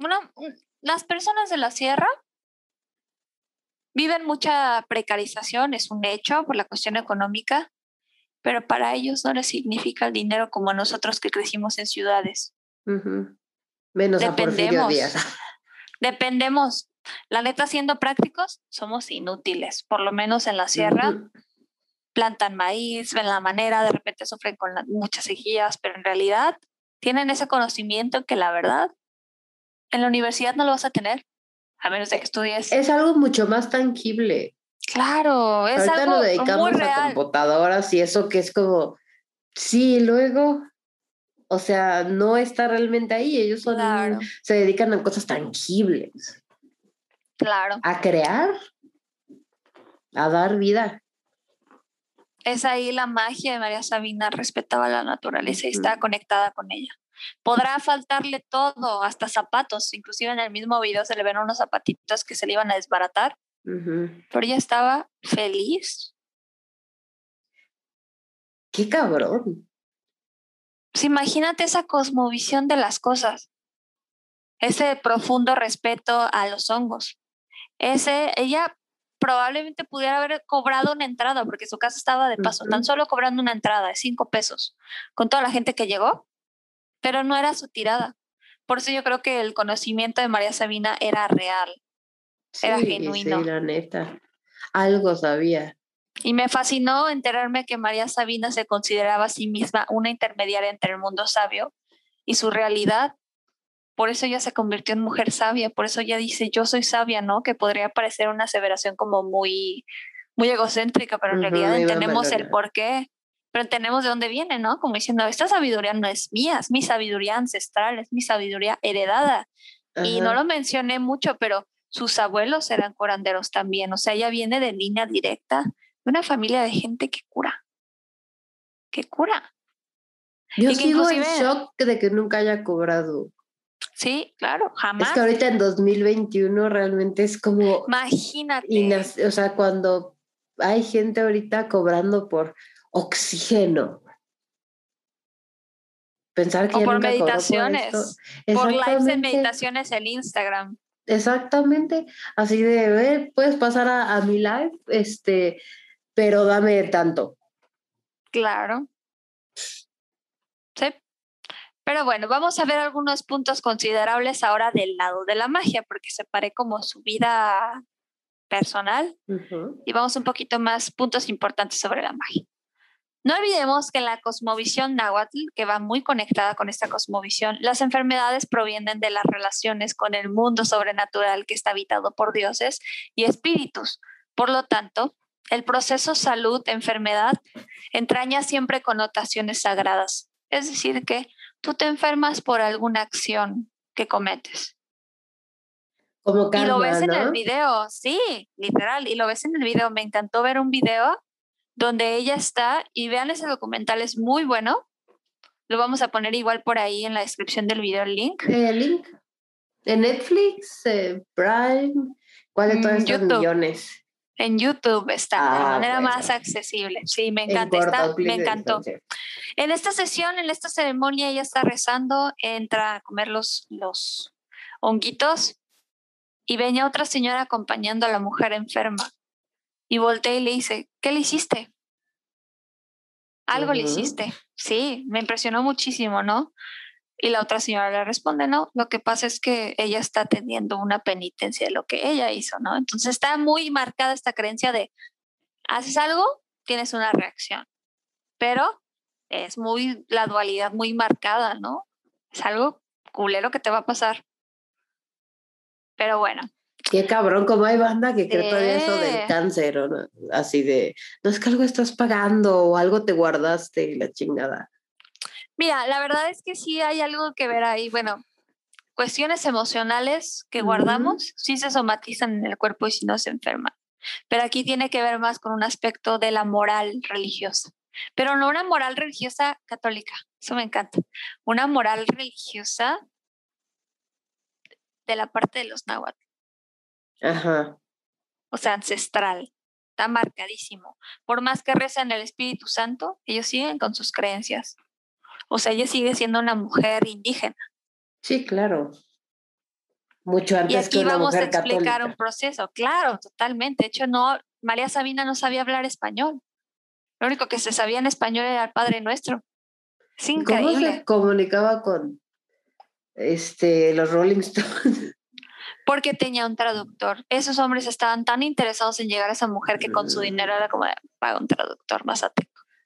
Bueno, mm, las personas de la sierra viven mucha precarización, es un hecho por la cuestión económica, pero para ellos no les significa el dinero como a nosotros que crecimos en ciudades. Ujú. Menos a Dependemos. Díaz. Dependemos. La neta, siendo prácticos, somos inútiles, por lo menos en la sierra. Ujú. plantan maíz, ven la manera, de repente sufren con la- muchas sequías, pero en realidad tienen ese conocimiento que la verdad en la universidad no lo vas a tener, a menos de que estudies. Es algo mucho más tangible. claro, es Ahorita algo nos muy dedicamos a real. computadoras y eso que es como, sí, luego, o sea, no está realmente ahí. Ellos son, Claro, se dedican a cosas tangibles, claro. a crear, a dar vida. Es ahí la magia de María Sabina, respetaba la naturaleza y estaba conectada con ella. Podrá faltarle todo, hasta zapatos, inclusive en el mismo video se le ven unos zapatitos que se le iban a desbaratar, pero ella estaba feliz. Qué cabrón. Pues imagínate esa cosmovisión de las cosas, ese profundo respeto a los hongos. Ese, ella probablemente pudiera haber cobrado una entrada porque su casa estaba de paso, tan Ujú. solo cobrando una entrada de cinco pesos con toda la gente que llegó, pero no era su tirada. Por eso yo creo que el conocimiento de María Sabina era real. Era Sí, genuino. Sí, la neta. Algo sabía. Y me fascinó enterarme que María Sabina se consideraba a sí misma una intermediaria entre el mundo sabio y su realidad. Por eso ella se convirtió en mujer sabia, por eso ella dice, yo soy sabia, ¿no? Que podría parecer una aseveración como muy, muy egocéntrica, pero en realidad entendemos el por qué, pero entendemos de dónde viene, ¿no? Como diciendo, esta sabiduría no es mía, es mi sabiduría ancestral, es mi sabiduría heredada. Y no lo mencioné mucho, pero sus abuelos eran curanderos también. O sea, ella viene de línea directa de una familia de gente que cura. Que cura. Yo y sigo en shock de que nunca haya cobrado. Sí, claro, jamás. Es que ahorita en 2021 realmente es como... Imagínate. O sea, cuando hay gente ahorita cobrando por oxígeno. Pensar que o por nunca meditaciones. Por, esto. por lives Exactamente. meditaciones en Instagram. Exactamente. Así de, "Ve, puedes pasar a, a mi live, este, pero dame tanto. Claro. Sí. Pero bueno, vamos a ver algunos puntos considerables ahora del lado de la magia, porque separé como su vida personal y vamos un poquito más puntos importantes sobre la magia. No olvidemos que en la cosmovisión náhuatl, que va muy conectada con esta cosmovisión, las enfermedades provienen de las relaciones con el mundo sobrenatural que está habitado por dioses y espíritus. Por lo tanto, el proceso salud-enfermedad entraña siempre connotaciones sagradas. Es decir, que tú te enfermas por alguna acción que cometes. Como y karma, lo ves en el ¿no? video, sí, literal, y lo ves en el video. Me encantó ver un video donde ella está y vean ese documental, es muy bueno. Lo vamos a poner igual por ahí en la descripción del video el link. Eh, link. En Netflix, eh, Prime, ¿cuál de Mm, todos estos YouTube. millones? En YouTube está de Ah, manera bueno. más accesible. Sí, me En encanta, está, clic me de encantó. En esta sesión, en esta ceremonia, ella está rezando, entra a comer los, los honguitos y venía otra señora acompañando a la mujer enferma y voltea y le dice, ¿qué le hiciste? Algo le hiciste. Sí, me impresionó muchísimo, ¿no? Y la otra señora le responde, no, lo que pasa es que ella está teniendo una penitencia de lo que ella hizo, ¿no? Entonces está muy marcada esta creencia de, haces algo, tienes una reacción, pero es muy, la dualidad muy marcada, ¿no? Es algo culero que te va a pasar. Pero bueno, Qué cabrón, como hay banda que cree todavía eso del cáncer, ¿o no? Así de, no es que algo estás pagando o algo te guardaste y la chingada. Mira, la verdad es que sí hay algo que ver ahí. Bueno, cuestiones emocionales que guardamos sí se somatizan en el cuerpo y si no se enferma. Pero aquí tiene que ver más con un aspecto de la moral religiosa. Pero no una moral religiosa católica, eso me encanta. Una moral religiosa de la parte de los náhuatl. Ajá. o sea, ancestral. Está marcadísimo. Por más que rezan el Espíritu Santo, ellos siguen con sus creencias. O sea, ella sigue siendo una mujer indígena. Sí, claro. Mucho Y antes que aquí una vamos a explicar católica. un proceso. Claro, totalmente. De hecho, no, María Sabina no sabía hablar español. Lo único que se sabía en español era el Padre Nuestro. Es ¿Cómo increíble. se comunicaba con este los Rolling Stones? Porque tenía un traductor. Esos hombres estaban tan interesados en llegar a esa mujer que con su dinero era como, paga un traductor más a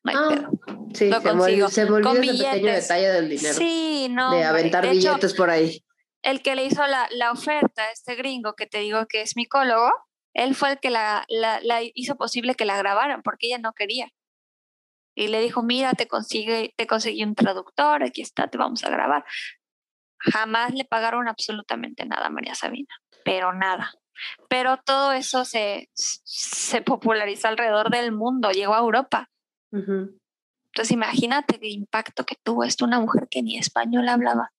No hay Ah, pedo. Sí, Lo se consigo. olvidó, se Con ese pequeño detalle del dinero. Sí, no. de aventar De hecho, billetes por ahí. el que le hizo la, la oferta, este gringo que te digo que es micólogo, él fue el que la, la, la hizo posible que la grabaran porque ella no quería. Y le dijo, mira, te, consigue, te conseguí un traductor, aquí está, te vamos a grabar. Jamás le pagaron absolutamente nada a María Sabina, pero nada. Pero todo eso se, se popularizó alrededor del mundo, llegó a Europa. Entonces imagínate el impacto que tuvo esto una mujer que ni español hablaba.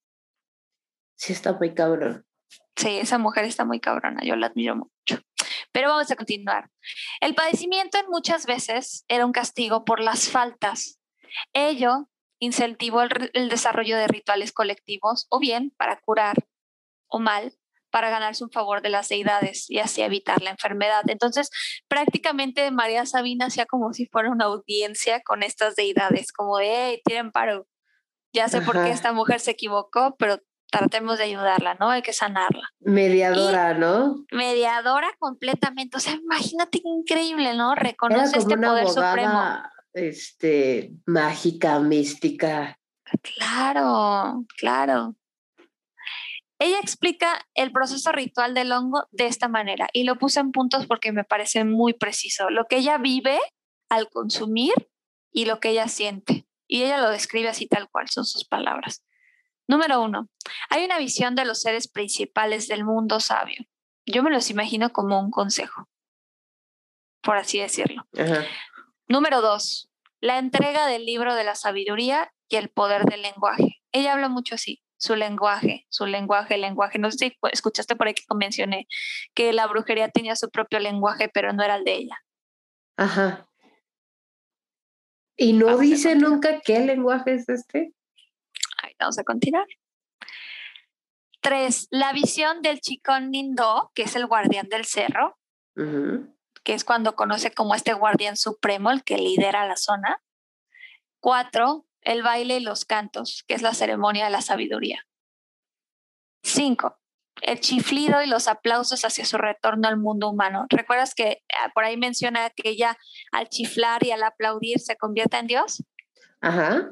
Sí, está muy cabrón. Sí, esa mujer está muy cabrona, yo la admiro mucho. Pero vamos a continuar. El padecimiento en muchas veces era un castigo por las faltas. Ello incentivó el, el desarrollo de rituales colectivos o bien para curar o mal para ganarse un favor de las deidades y así evitar la enfermedad. Entonces, prácticamente María Sabina hacía como si fuera una audiencia con estas deidades, como de, hey, tienen paro. Ya sé por qué esta mujer se equivocó, pero tratemos de ayudarla, ¿no? Hay que sanarla Mediadora, ¿no? mediadora completamente. O sea, imagínate qué increíble, ¿no? Reconoce este una poder supremo. este, mágica, mística. Claro, claro. Ella explica el proceso ritual del hongo de esta manera y lo puse en puntos porque me parece muy preciso. Lo que ella vive al consumir y lo que ella siente. Y ella lo describe así tal cual, son sus palabras. Número uno, hay una visión de los seres principales del mundo sabio. Yo me los imagino como un consejo, por así decirlo. Ajá. Número dos, la entrega del libro de la sabiduría y el poder del lenguaje. Ella habla mucho así. Su lenguaje, su lenguaje, lenguaje. No sé si escuchaste por ahí que mencioné que la brujería tenía su propio lenguaje, pero no era el de ella. Ajá. ¿Y no dice nunca qué lenguaje es este? Ahí vamos a continuar. Tres, la visión del chicón Nindo, que es el guardián del cerro, que es cuando conoce como este guardián supremo, el que lidera la zona. Cuatro, el baile y los cantos, que es la ceremonia de la sabiduría. Cinco, el chiflido y los aplausos hacia su retorno al mundo humano. ¿Recuerdas que ah, por ahí menciona que ella al chiflar y al aplaudir se convierte en Dios? Ajá.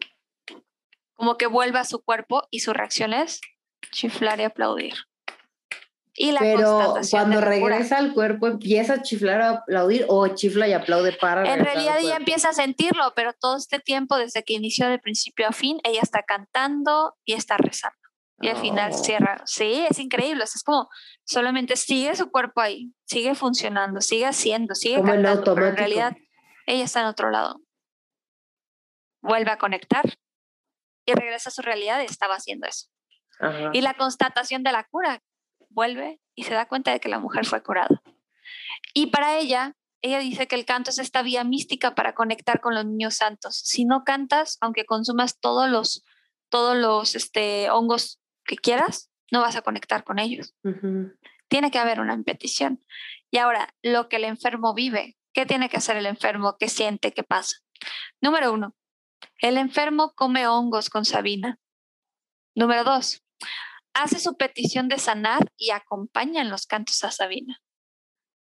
Como que vuelve a su cuerpo y su reacción es chiflar y aplaudir. Y la Pero cuando regresa al cuerpo, ¿empieza a chiflar a aplaudir o chifla y aplaude para... En realidad ella empieza a sentirlo, pero todo este tiempo, desde que inició de principio a fin, ella está cantando y está rezando. Y al final oh. cierra. Sí, es increíble. es como solamente sigue su cuerpo ahí, sigue funcionando, sigue haciendo, sigue cantando, pero en realidad ella está en otro lado. Vuelve a conectar y regresa a su realidad y estaba haciendo eso. Y la constatación de la cura, vuelve y se da cuenta de que la mujer fue curada. Y para ella, ella dice que el canto es esta vía mística para conectar con los niños santos. Si no cantas, aunque consumas todos los, todos los este, hongos que quieras, no vas a conectar con ellos. Tiene que haber una petición. Y ahora, lo que el enfermo vive, ¿qué tiene que hacer el enfermo? ¿Qué siente? ¿Qué pasa? Número uno, el enfermo come hongos con Sabina. Número dos, hace su petición de sanar y acompaña en los cantos a Sabina.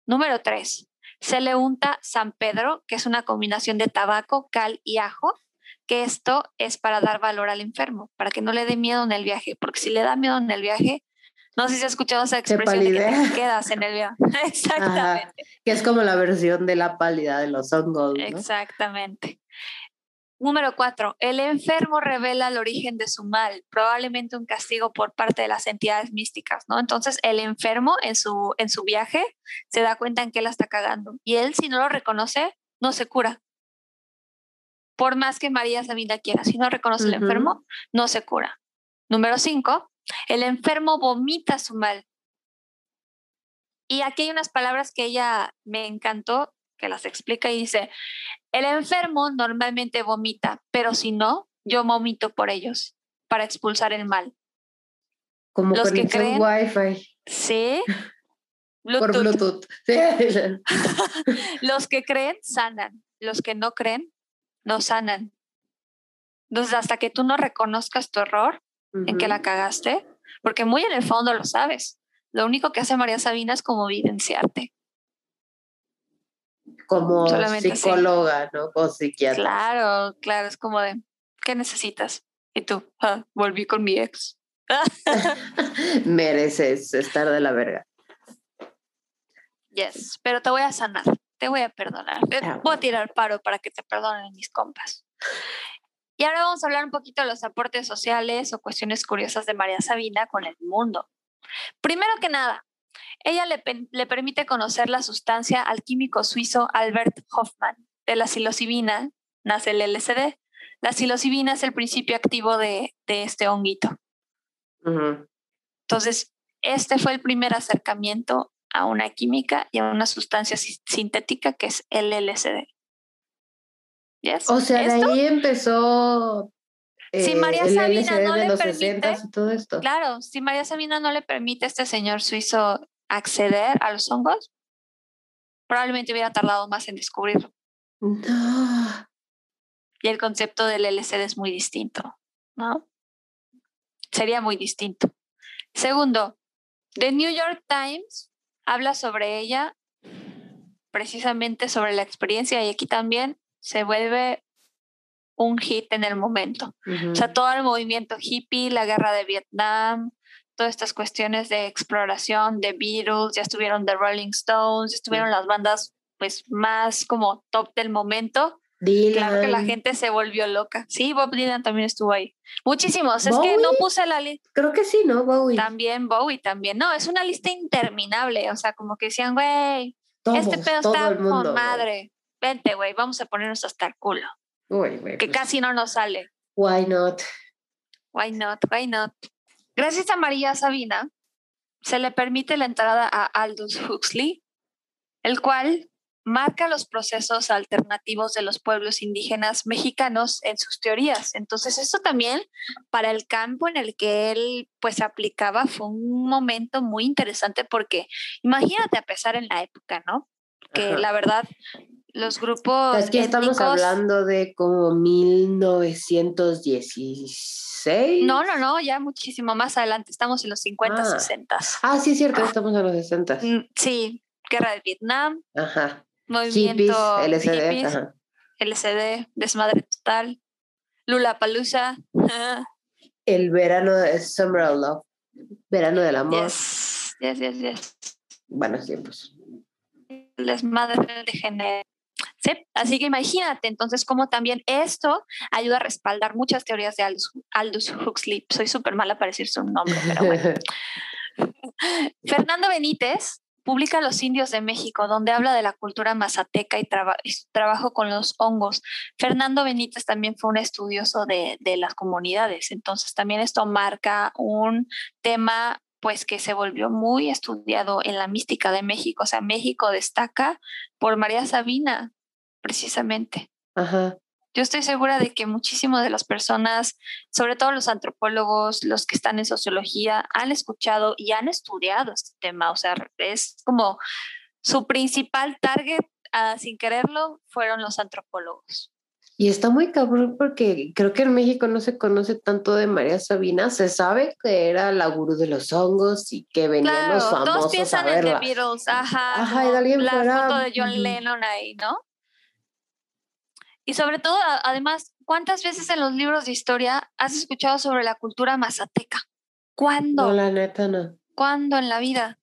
Número tres, se le unta San Pedro, que es una combinación de tabaco, cal y ajo, que esto es para dar valor al enfermo, para que no le dé miedo en el viaje, porque si le da miedo en el viaje, no sé si has escuchado esa expresión de que te quedas en el viaje. Exactamente. que es como la versión de la pálida de los hongos. Exactamente. Número cuatro, el enfermo revela el origen de su mal, probablemente un castigo por parte de las entidades místicas, ¿no? Entonces, el enfermo en su, en su viaje se da cuenta en que la está cagando y él, si no lo reconoce, no se cura. Por más que María Sabina quiera, si no reconoce el enfermo, no se cura. Número cinco, el enfermo vomita su mal. Y aquí hay unas palabras que ella me encantó, que las explica y dice, el enfermo normalmente vomita, pero si no, yo vomito por ellos, para expulsar el mal. Como los que creen, Wi-Fi. Sí. Por Bluetooth. los que creen sanan, los que no creen no sanan. Entonces, hasta que tú no reconozcas tu error en que la cagaste, porque muy en el fondo lo sabes, lo único que hace María Sabina es como evidenciarte como psicóloga, ¿no? O psiquiatra. Claro, claro, es como de, ¿qué necesitas? Y tú, ah, volví con mi ex. Mereces estar de la verga. Yes, pero te voy a sanar, te voy a perdonar. Ah, voy a tirar paro para que te perdonen mis compas. Y ahora vamos a hablar un poquito de los aportes sociales o cuestiones curiosas de María Sabina con el mundo. Primero que nada, ella le, permite conocer la sustancia al químico suizo Albert Hoffman. De la psilocibina nace el LSD. La psilocibina es el principio activo de, este honguito. Entonces, este fue el primer acercamiento a una química y a una sustancia sintética que es el LSD. O sea, de ahí empezó si María Sabina no le permite, claro, si María Sabina no le permite a este señor suizo acceder a los hongos, probablemente hubiera tardado más en descubrirlo. Y el concepto del LSD es muy distinto, ¿no? Sería muy distinto. Segundo, The New York Times habla sobre ella, precisamente sobre la experiencia, y aquí también se vuelve un hit en el momento. O sea, todo el movimiento hippie, la guerra de Vietnam, todas estas cuestiones de exploración, de Beatles, ya estuvieron The Rolling Stones, estuvieron las bandas pues más como top del momento. Claro que la gente se volvió loca. Sí, Bob Dylan también estuvo ahí. Muchísimos. Es que no puse la lista. Creo que sí, ¿no? Bowie. También Bowie, también. No, es una lista interminable. O sea, como que decían, güey, este pedo está con madre. Vente, güey, vamos a ponernos hasta el culo que pues casi no nos sale. Why not? Why not? Why not? Gracias a María Sabina, se le permite la entrada a Aldous Huxley, el cual marca los procesos alternativos de los pueblos indígenas mexicanos en sus teorías. Entonces, esto también para el campo en el que él pues aplicaba fue un momento muy interesante porque imagínate a pesar en la época, ¿no? Que Ajá. la verdad los grupos Aquí estamos étnicos- hablando de como 1916. No, no, no, ya muchísimo más adelante, estamos en los 50, Ah. 60. Ah, sí, es cierto, estamos en los 60. Mm, Sí, guerra de Vietnam, Ajá. Hippies, movimiento LSD. hippies, Ajá. LCD, desmadre total, Lula Palusa, El verano de Summer of Love. Verano del amor. yes, yes, yes, yes, Buenos tiempos. desmadre de género. Sí, así que imagínate entonces cómo también esto ayuda a respaldar muchas teorías de Aldous, Aldous Huxley. Soy súper mala para decir su nombre, pero bueno. Fernando Benítez publica Los indios de México, donde habla de la cultura mazateca y, traba- y su trabajo con los hongos. Fernando Benítez también fue un estudioso de, de las comunidades, entonces también esto marca un tema pues que se volvió muy estudiado en la mística de México. O sea, México destaca por María Sabina, precisamente. Ajá. Yo estoy segura de que muchísimas de las personas, sobre todo los antropólogos, los que están en sociología, han escuchado y han estudiado este tema. O sea, es como su principal target, ah, sin quererlo, fueron los antropólogos. Y está muy cabrón porque creo que en México no se conoce tanto de María Sabina. Se sabe que era la gurú de los hongos y que venían los Claro, todos famosos a piensan en The. Beatles, ajá, Ajá, y alguien la fuera, foto de John. Lennon ahí, ¿no? Y sobre todo, además, ¿cuántas veces en los libros de historia has escuchado sobre la cultura mazateca? ¿Cuándo? No, la neta no. ¿Cuándo en la vida?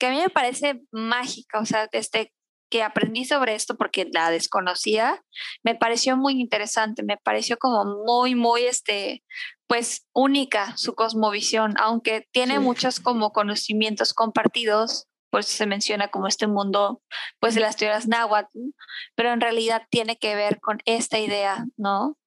Que a mí me parece mágica, o sea, desde que aprendí sobre esto porque la desconocía, me pareció muy interesante, me pareció como muy, muy, este, pues única su cosmovisión, aunque tiene Sí. muchos como conocimientos compartidos, pues se menciona como este mundo, pues de las teorías náhuatl, pero en realidad tiene que ver con esta idea, ¿no?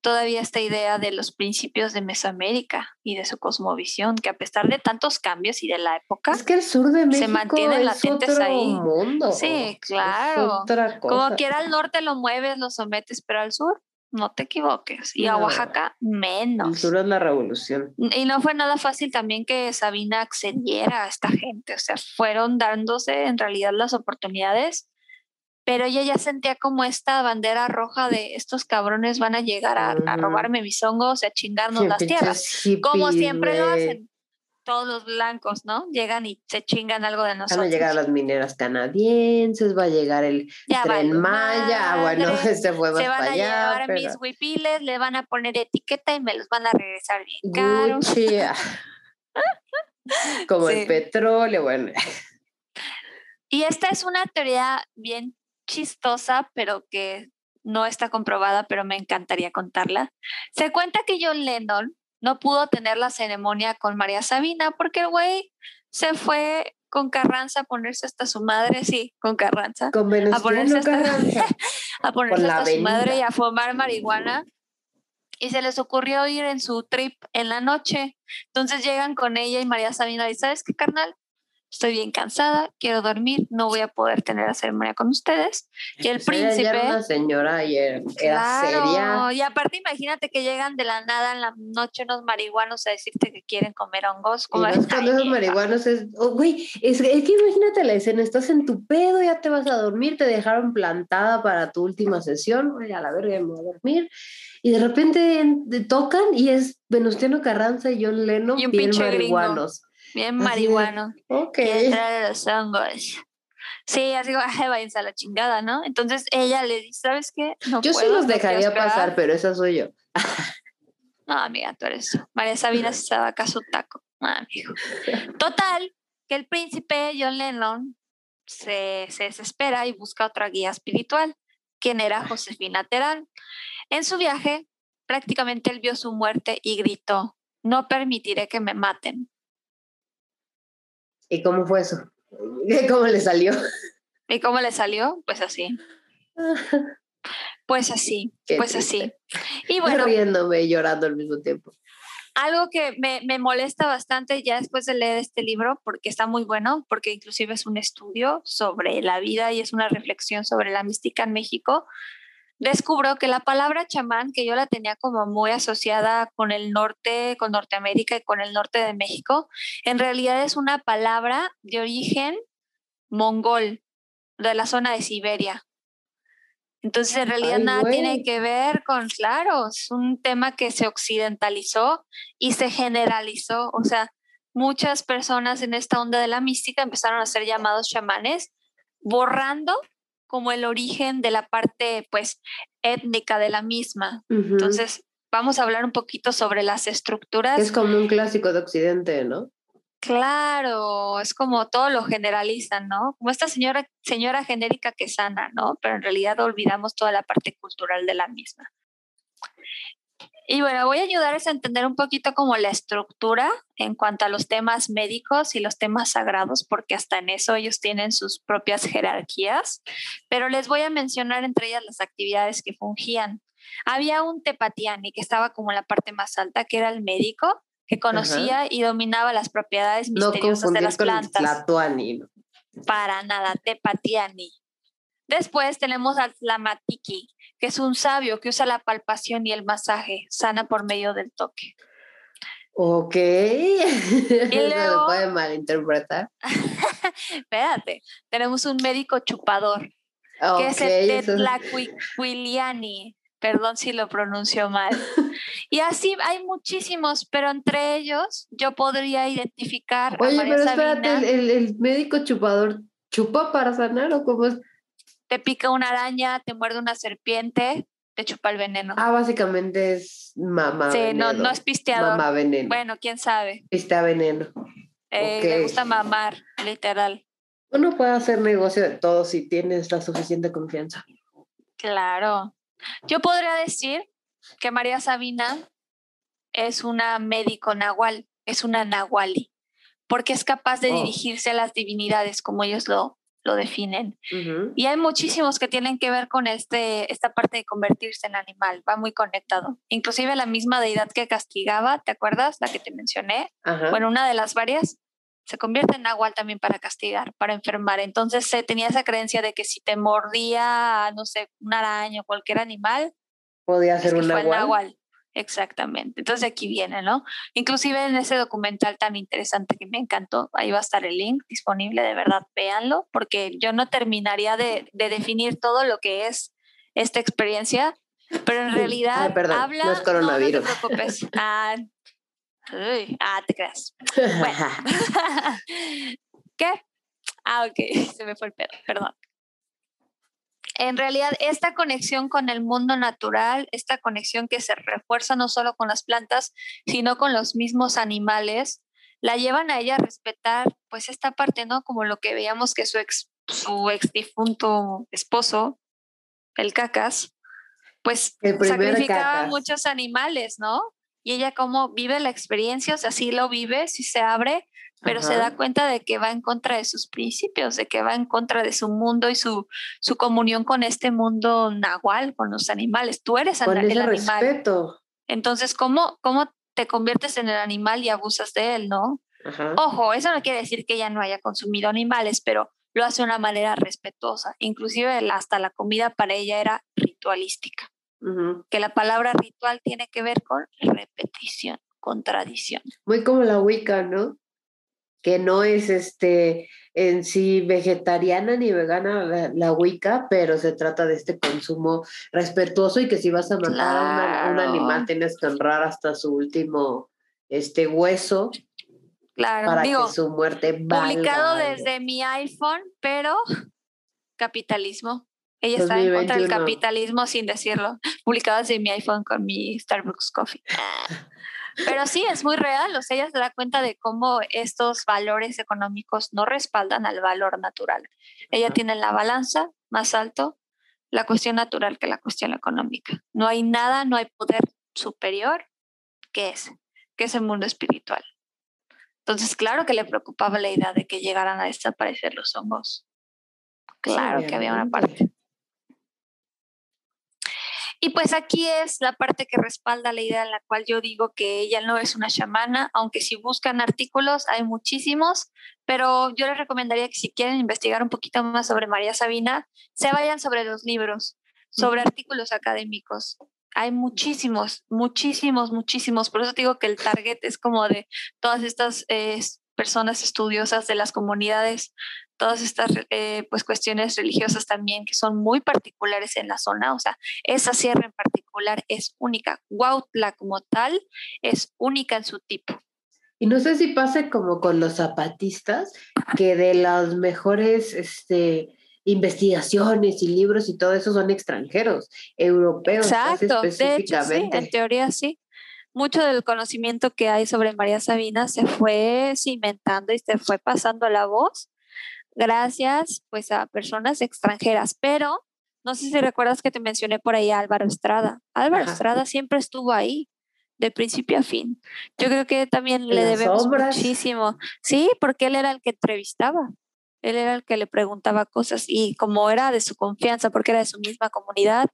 Todavía esta idea de los principios de Mesoamérica y de su cosmovisión, que a pesar de tantos cambios y de la época, Es que el sur de México mantienen es latentes otro ahí. mundo. Sí, es claro. otra cosa. como quiera al norte lo mueves, lo sometes, pero al sur no te equivoques. Y a. Oaxaca menos. es la revolución. Y no fue nada fácil también que Sabina accediera a esta gente, o sea, fueron dándose en realidad las oportunidades, pero ella ya sentía como esta bandera roja de estos cabrones van a llegar a, robarme mis hongos y a chingarnos las tierras, como siempre lo hacen. Todos los blancos, ¿no? Llegan y se chingan algo de Van nosotros. a llegar las mineras canadienses, va a llegar el Ya tren Maya. Bueno, madre. este fue más se van para a allá. llevar pero- mis huipiles, le van a poner etiqueta y me los van a regresar bien caros. Ah. Como Sí. el petróleo, bueno. Y esta es una teoría bien chistosa, pero que no está comprobada, pero me encantaría contarla. Se cuenta que John Lennon no pudo tener la ceremonia con María Sabina porque el güey se fue con Carranza a ponerse hasta su madre, sí, con Carranza, Con a ponerse hasta, Carranza. a ponerse hasta su madre y a fumar marihuana. Y se les ocurrió ir en su trip en la noche. Entonces llegan con ella y María Sabina y ¿sabes qué, carnal? Estoy bien cansada, quiero dormir, no voy a poder tener la ceremonia con ustedes. Y el O sea, ella ya príncipe... era una señora y era, Claro, seria. y aparte imagínate que llegan de la nada en la noche unos marihuanos a decirte que quieren comer hongos. Y Como más cuando esos marihuanos es, oh, güey, es, es que imagínate la escena, estás en tu pedo, ya te vas a dormir, te dejaron plantada para tu última sesión, güey, a la verga me voy a dormir, y de repente en- te tocan y es Venustiano Carranza y John Lennon Y un bien pinche gringo. Bien Así de, marihuano. Ok. Entrar a los hongos. Sí, así como, "Ay, váyanse a la chingada, ¿no? Entonces ella le dice, ¿sabes qué? No Yo sí puedo, los no quiero dejaría esperar". pasar, pero esa soy yo. No, amiga, tú eres. María Sabina se estaba acá su taco. No, amigo. Total, que el príncipe John Lennon se, se desespera y busca otra guía espiritual, quien era Josefina Terán. En su viaje, prácticamente él vio su muerte y gritó, no permitiré que me maten. ¿Y cómo fue eso? ¿Cómo le salió? ¿Y cómo le salió? Pues así. Pues así, Qué pues triste. así. Y bueno, Riéndome y llorando al mismo tiempo. algo que me, me, molesta bastante ya después de leer este libro, porque está muy bueno, porque inclusive es un estudio sobre la vida y es una reflexión sobre la mística en México, descubro que la palabra chamán, que yo la tenía como muy asociada con el norte, con Norteamérica y con el norte de México, en realidad es una palabra de origen mongol, de la zona de Siberia. Entonces, en realidad nada tiene que ver con, claro, es un tema que se occidentalizó y se generalizó. O sea, muchas personas en esta onda de la mística empezaron a ser llamados chamanes, borrando como el origen de la parte, pues, étnica de la misma. Entonces, vamos a hablar un poquito sobre las estructuras. Es como un clásico de Occidente, ¿no? Claro, es como todo lo generalizan, ¿no? Como esta señora, señora genérica que sana, ¿no? Pero en realidad olvidamos toda la parte cultural de la misma. Y bueno, voy a ayudarles a entender un poquito como la estructura en cuanto a los temas médicos y los temas sagrados, porque hasta en eso ellos tienen sus propias jerarquías, pero les voy a mencionar entre ellas las actividades que fungían. Había un tepatiani que estaba como en la parte más alta, que era el médico, que conocía y dominaba las propiedades misteriosas de las plantas. Para nada, Tepatiani. Después tenemos al Tlamatiki, que es un sabio que usa la palpación y el masaje, sana por medio del toque. Ok. Y luego, puede malinterpretar. Espérate, tenemos un médico chupador, que es el Tetlaquiliani. Perdón si lo pronuncio mal. Y así hay muchísimos, pero entre ellos yo podría identificar. Oye, pero espérate, ¿el, médico chupador chupa para sanar o cómo es? Te pica una araña, te muerde una serpiente, te chupa el veneno. Ah, básicamente es mamá. Sí, no, no es pisteador. Mamá veneno. Bueno, quién sabe. Pistea veneno. Eh, Le gusta mamar, literal. Uno puede hacer negocio de todo si tienes la suficiente confianza. Claro. Yo podría decir que María Sabina es una médico nahual, es una nahuali, porque es capaz de oh. dirigirse a las divinidades como ellos lo, lo definen. Y hay muchísimos que tienen que ver con este, esta parte de convertirse en animal, va muy conectado. Inclusive la misma deidad que castigaba, ¿te acuerdas? La que te mencioné. Bueno, una de las varias se convierte en nahual también para castigar, para enfermar. Entonces se tenía esa creencia de que si te mordía, no sé, un araña o cualquier animal, podía ser un nahual. Exactamente. Entonces aquí viene, ¿no? Inclusive en ese documental tan interesante que me encantó, ahí va a estar el link disponible, de verdad, véanlo, porque yo no terminaría de, definir todo lo que es esta experiencia, pero en realidad habla... No es coronavirus. No, te preocupes. Ah, ah, te creas. Bueno. ¿Qué? Ah, ok, se me fue el pedo, perdón en realidad esta conexión con el mundo natural, esta conexión que se refuerza no solo con las plantas, sino con los mismos animales, la llevan a ella a respetar pues esta parte, ¿no? Como lo que veíamos que su ex, su ex difunto esposo, el cacas, pues sacrificaba muchos animales, ¿no? Y ella como vive la experiencia, o sea, sí lo vive, sí se abre, pero se da cuenta de que va en contra de sus principios, de que va en contra de su mundo y su, su comunión con este mundo nahual, con los animales. Tú eres el animal. Respeto. Entonces, ¿cómo, ¿cómo te conviertes en el animal y abusas de él, no? Ojo, eso no quiere decir que ella no haya consumido animales, pero lo hace de una manera respetuosa. Inclusive hasta la comida para ella era ritualística. Que la palabra ritual tiene que ver con repetición, con tradición. Muy como la Wicca, ¿no? Que no es este en sí vegetariana ni vegana la, Wicca, pero se trata de este consumo respetuoso y que si vas a matar a un animal tienes que honrar hasta su último este hueso. Claro, para que su muerte valga Publicado desde mi iPhone, pero capitalismo. Ella está en contra del capitalismo sin decirlo. Publicado desde mi iPhone con mi Starbucks Coffee. Pero sí, es muy real, o sea, ella se da cuenta de cómo estos valores económicos no respaldan al valor natural. Ella tiene la balanza más alto la cuestión natural que la cuestión económica. No hay nada, no hay poder superior que ese, que es el mundo espiritual. Entonces, claro que le preocupaba la idea de que llegaran a desaparecer los hongos. Claro que había una parte. Y pues aquí es la parte que respalda la idea en la cual yo digo que ella no es una chamana, aunque si buscan artículos hay muchísimos, pero yo les recomendaría que si quieren investigar un poquito más sobre María Sabina, se vayan sobre los libros, sobre artículos académicos. Hay muchísimos, muchísimos, muchísimos. Por eso digo que el target es como de todas estas eh, personas estudiosas de las comunidades todas estas eh, pues cuestiones religiosas también que son muy particulares en la zona, o sea, esa sierra en particular es única. Huautla como tal es única en su tipo. Y no sé si pase como con los zapatistas, que de las mejores este, investigaciones y libros y todo eso son extranjeros, europeos. Exacto, específicamente. en teoría sí. Mucho del conocimiento que hay sobre María Sabina se fue cimentando y se fue pasando la voz gracias pues a personas extranjeras, pero no sé si recuerdas que te mencioné por ahí a Álvaro Estrada. Álvaro Estrada siempre estuvo ahí, de principio a fin. Yo creo que también le debemos muchísimo. Sí, porque él era el que entrevistaba. Él era el que le preguntaba cosas y como era de su confianza, porque era de su misma comunidad,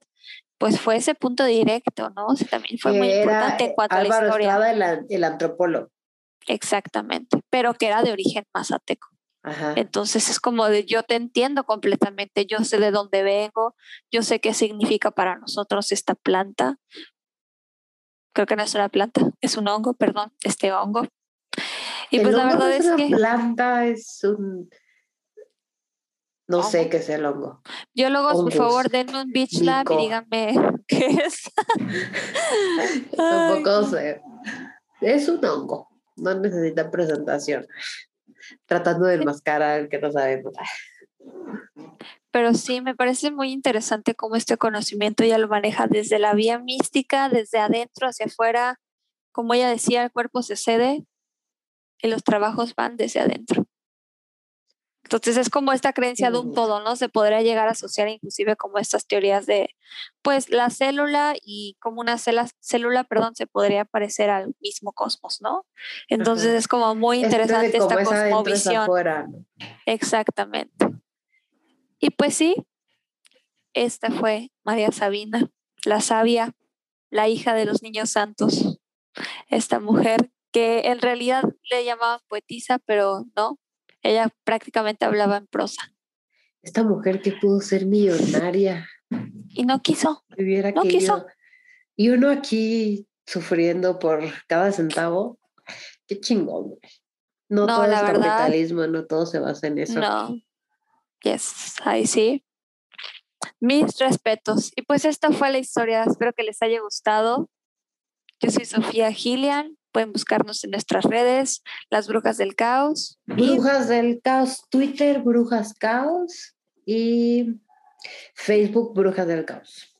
pues fue ese punto directo, ¿no? también fue muy importante en cuanto a la historia. Estrada, el, el antropólogo. Exactamente, pero que era de origen mazateco. Entonces es como de yo te entiendo completamente, yo sé de dónde vengo, yo sé qué significa para nosotros esta planta. Creo que no es una planta, es un hongo, perdón, este hongo. Y pues la verdad es, que... planta es un... No sé qué es el hongo. Biólogos, por favor, denme un beach lab y díganme qué es. Tampoco sé. Es un hongo, no necesita presentación tratando de enmascarar que no sabemos. Pero sí, me parece muy interesante cómo este conocimiento ya lo maneja desde la vía mística, desde adentro hacia afuera. Como ella decía, el cuerpo se cede y los trabajos van desde adentro. Entonces es como esta creencia de un todo, ¿no? Se podría llegar a asociar inclusive como estas teorías de, pues la célula y como una célula, célula perdón, se podría parecer al mismo cosmos, ¿no? Entonces es como muy interesante esta cosmovisión. Exactamente. Y pues sí, esta fue María Sabina, la sabia, la hija de los niños santos, esta mujer que en realidad le llamaban poetisa, pero no, ella prácticamente hablaba en prosa. Esta mujer que pudo ser millonaria. Y no quiso. no quiso. Y uno aquí sufriendo por cada centavo. Qué chingón, No, todo es capitalismo, no todo se basa en eso. No. Yes, ahí sí. Mis respetos. Y pues esta fue la historia. Espero que les haya gustado. Yo soy Sofía Gillian. Pueden buscarnos en nuestras redes, Las Brujas del Caos. Brujas del Caos, Twitter, Brujas Caos y Facebook, Brujas del Caos.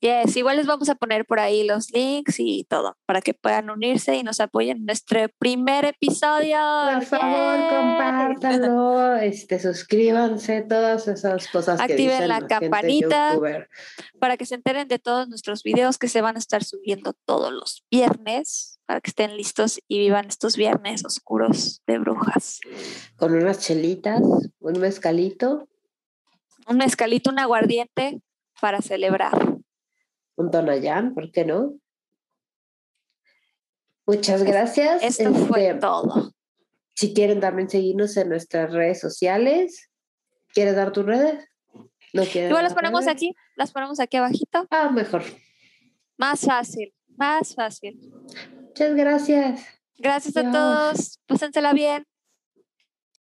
Yes, igual les vamos a poner por ahí los links y todo para que puedan unirse y nos apoyen en nuestro primer episodio. Por favor, compártanlo, este, suscríbanse, todas esas cosas. Activen la, la campanita para que se enteren de todos nuestros videos que se van a estar subiendo todos los viernes para que estén listos y vivan estos viernes oscuros de brujas. Con unas chelitas, un mezcalito. Un mezcalito, un aguardiente para celebrar un Tonayán, ¿por qué no? Muchas gracias. Esto fue este, todo. Si quieren también seguirnos en nuestras redes sociales, ¿quieres dar tus redes? ¿No Igual las ponemos aquí, las ponemos aquí abajito. Ah, mejor. Más fácil, más fácil. Muchas gracias. Gracias a todos. Pásensela bien.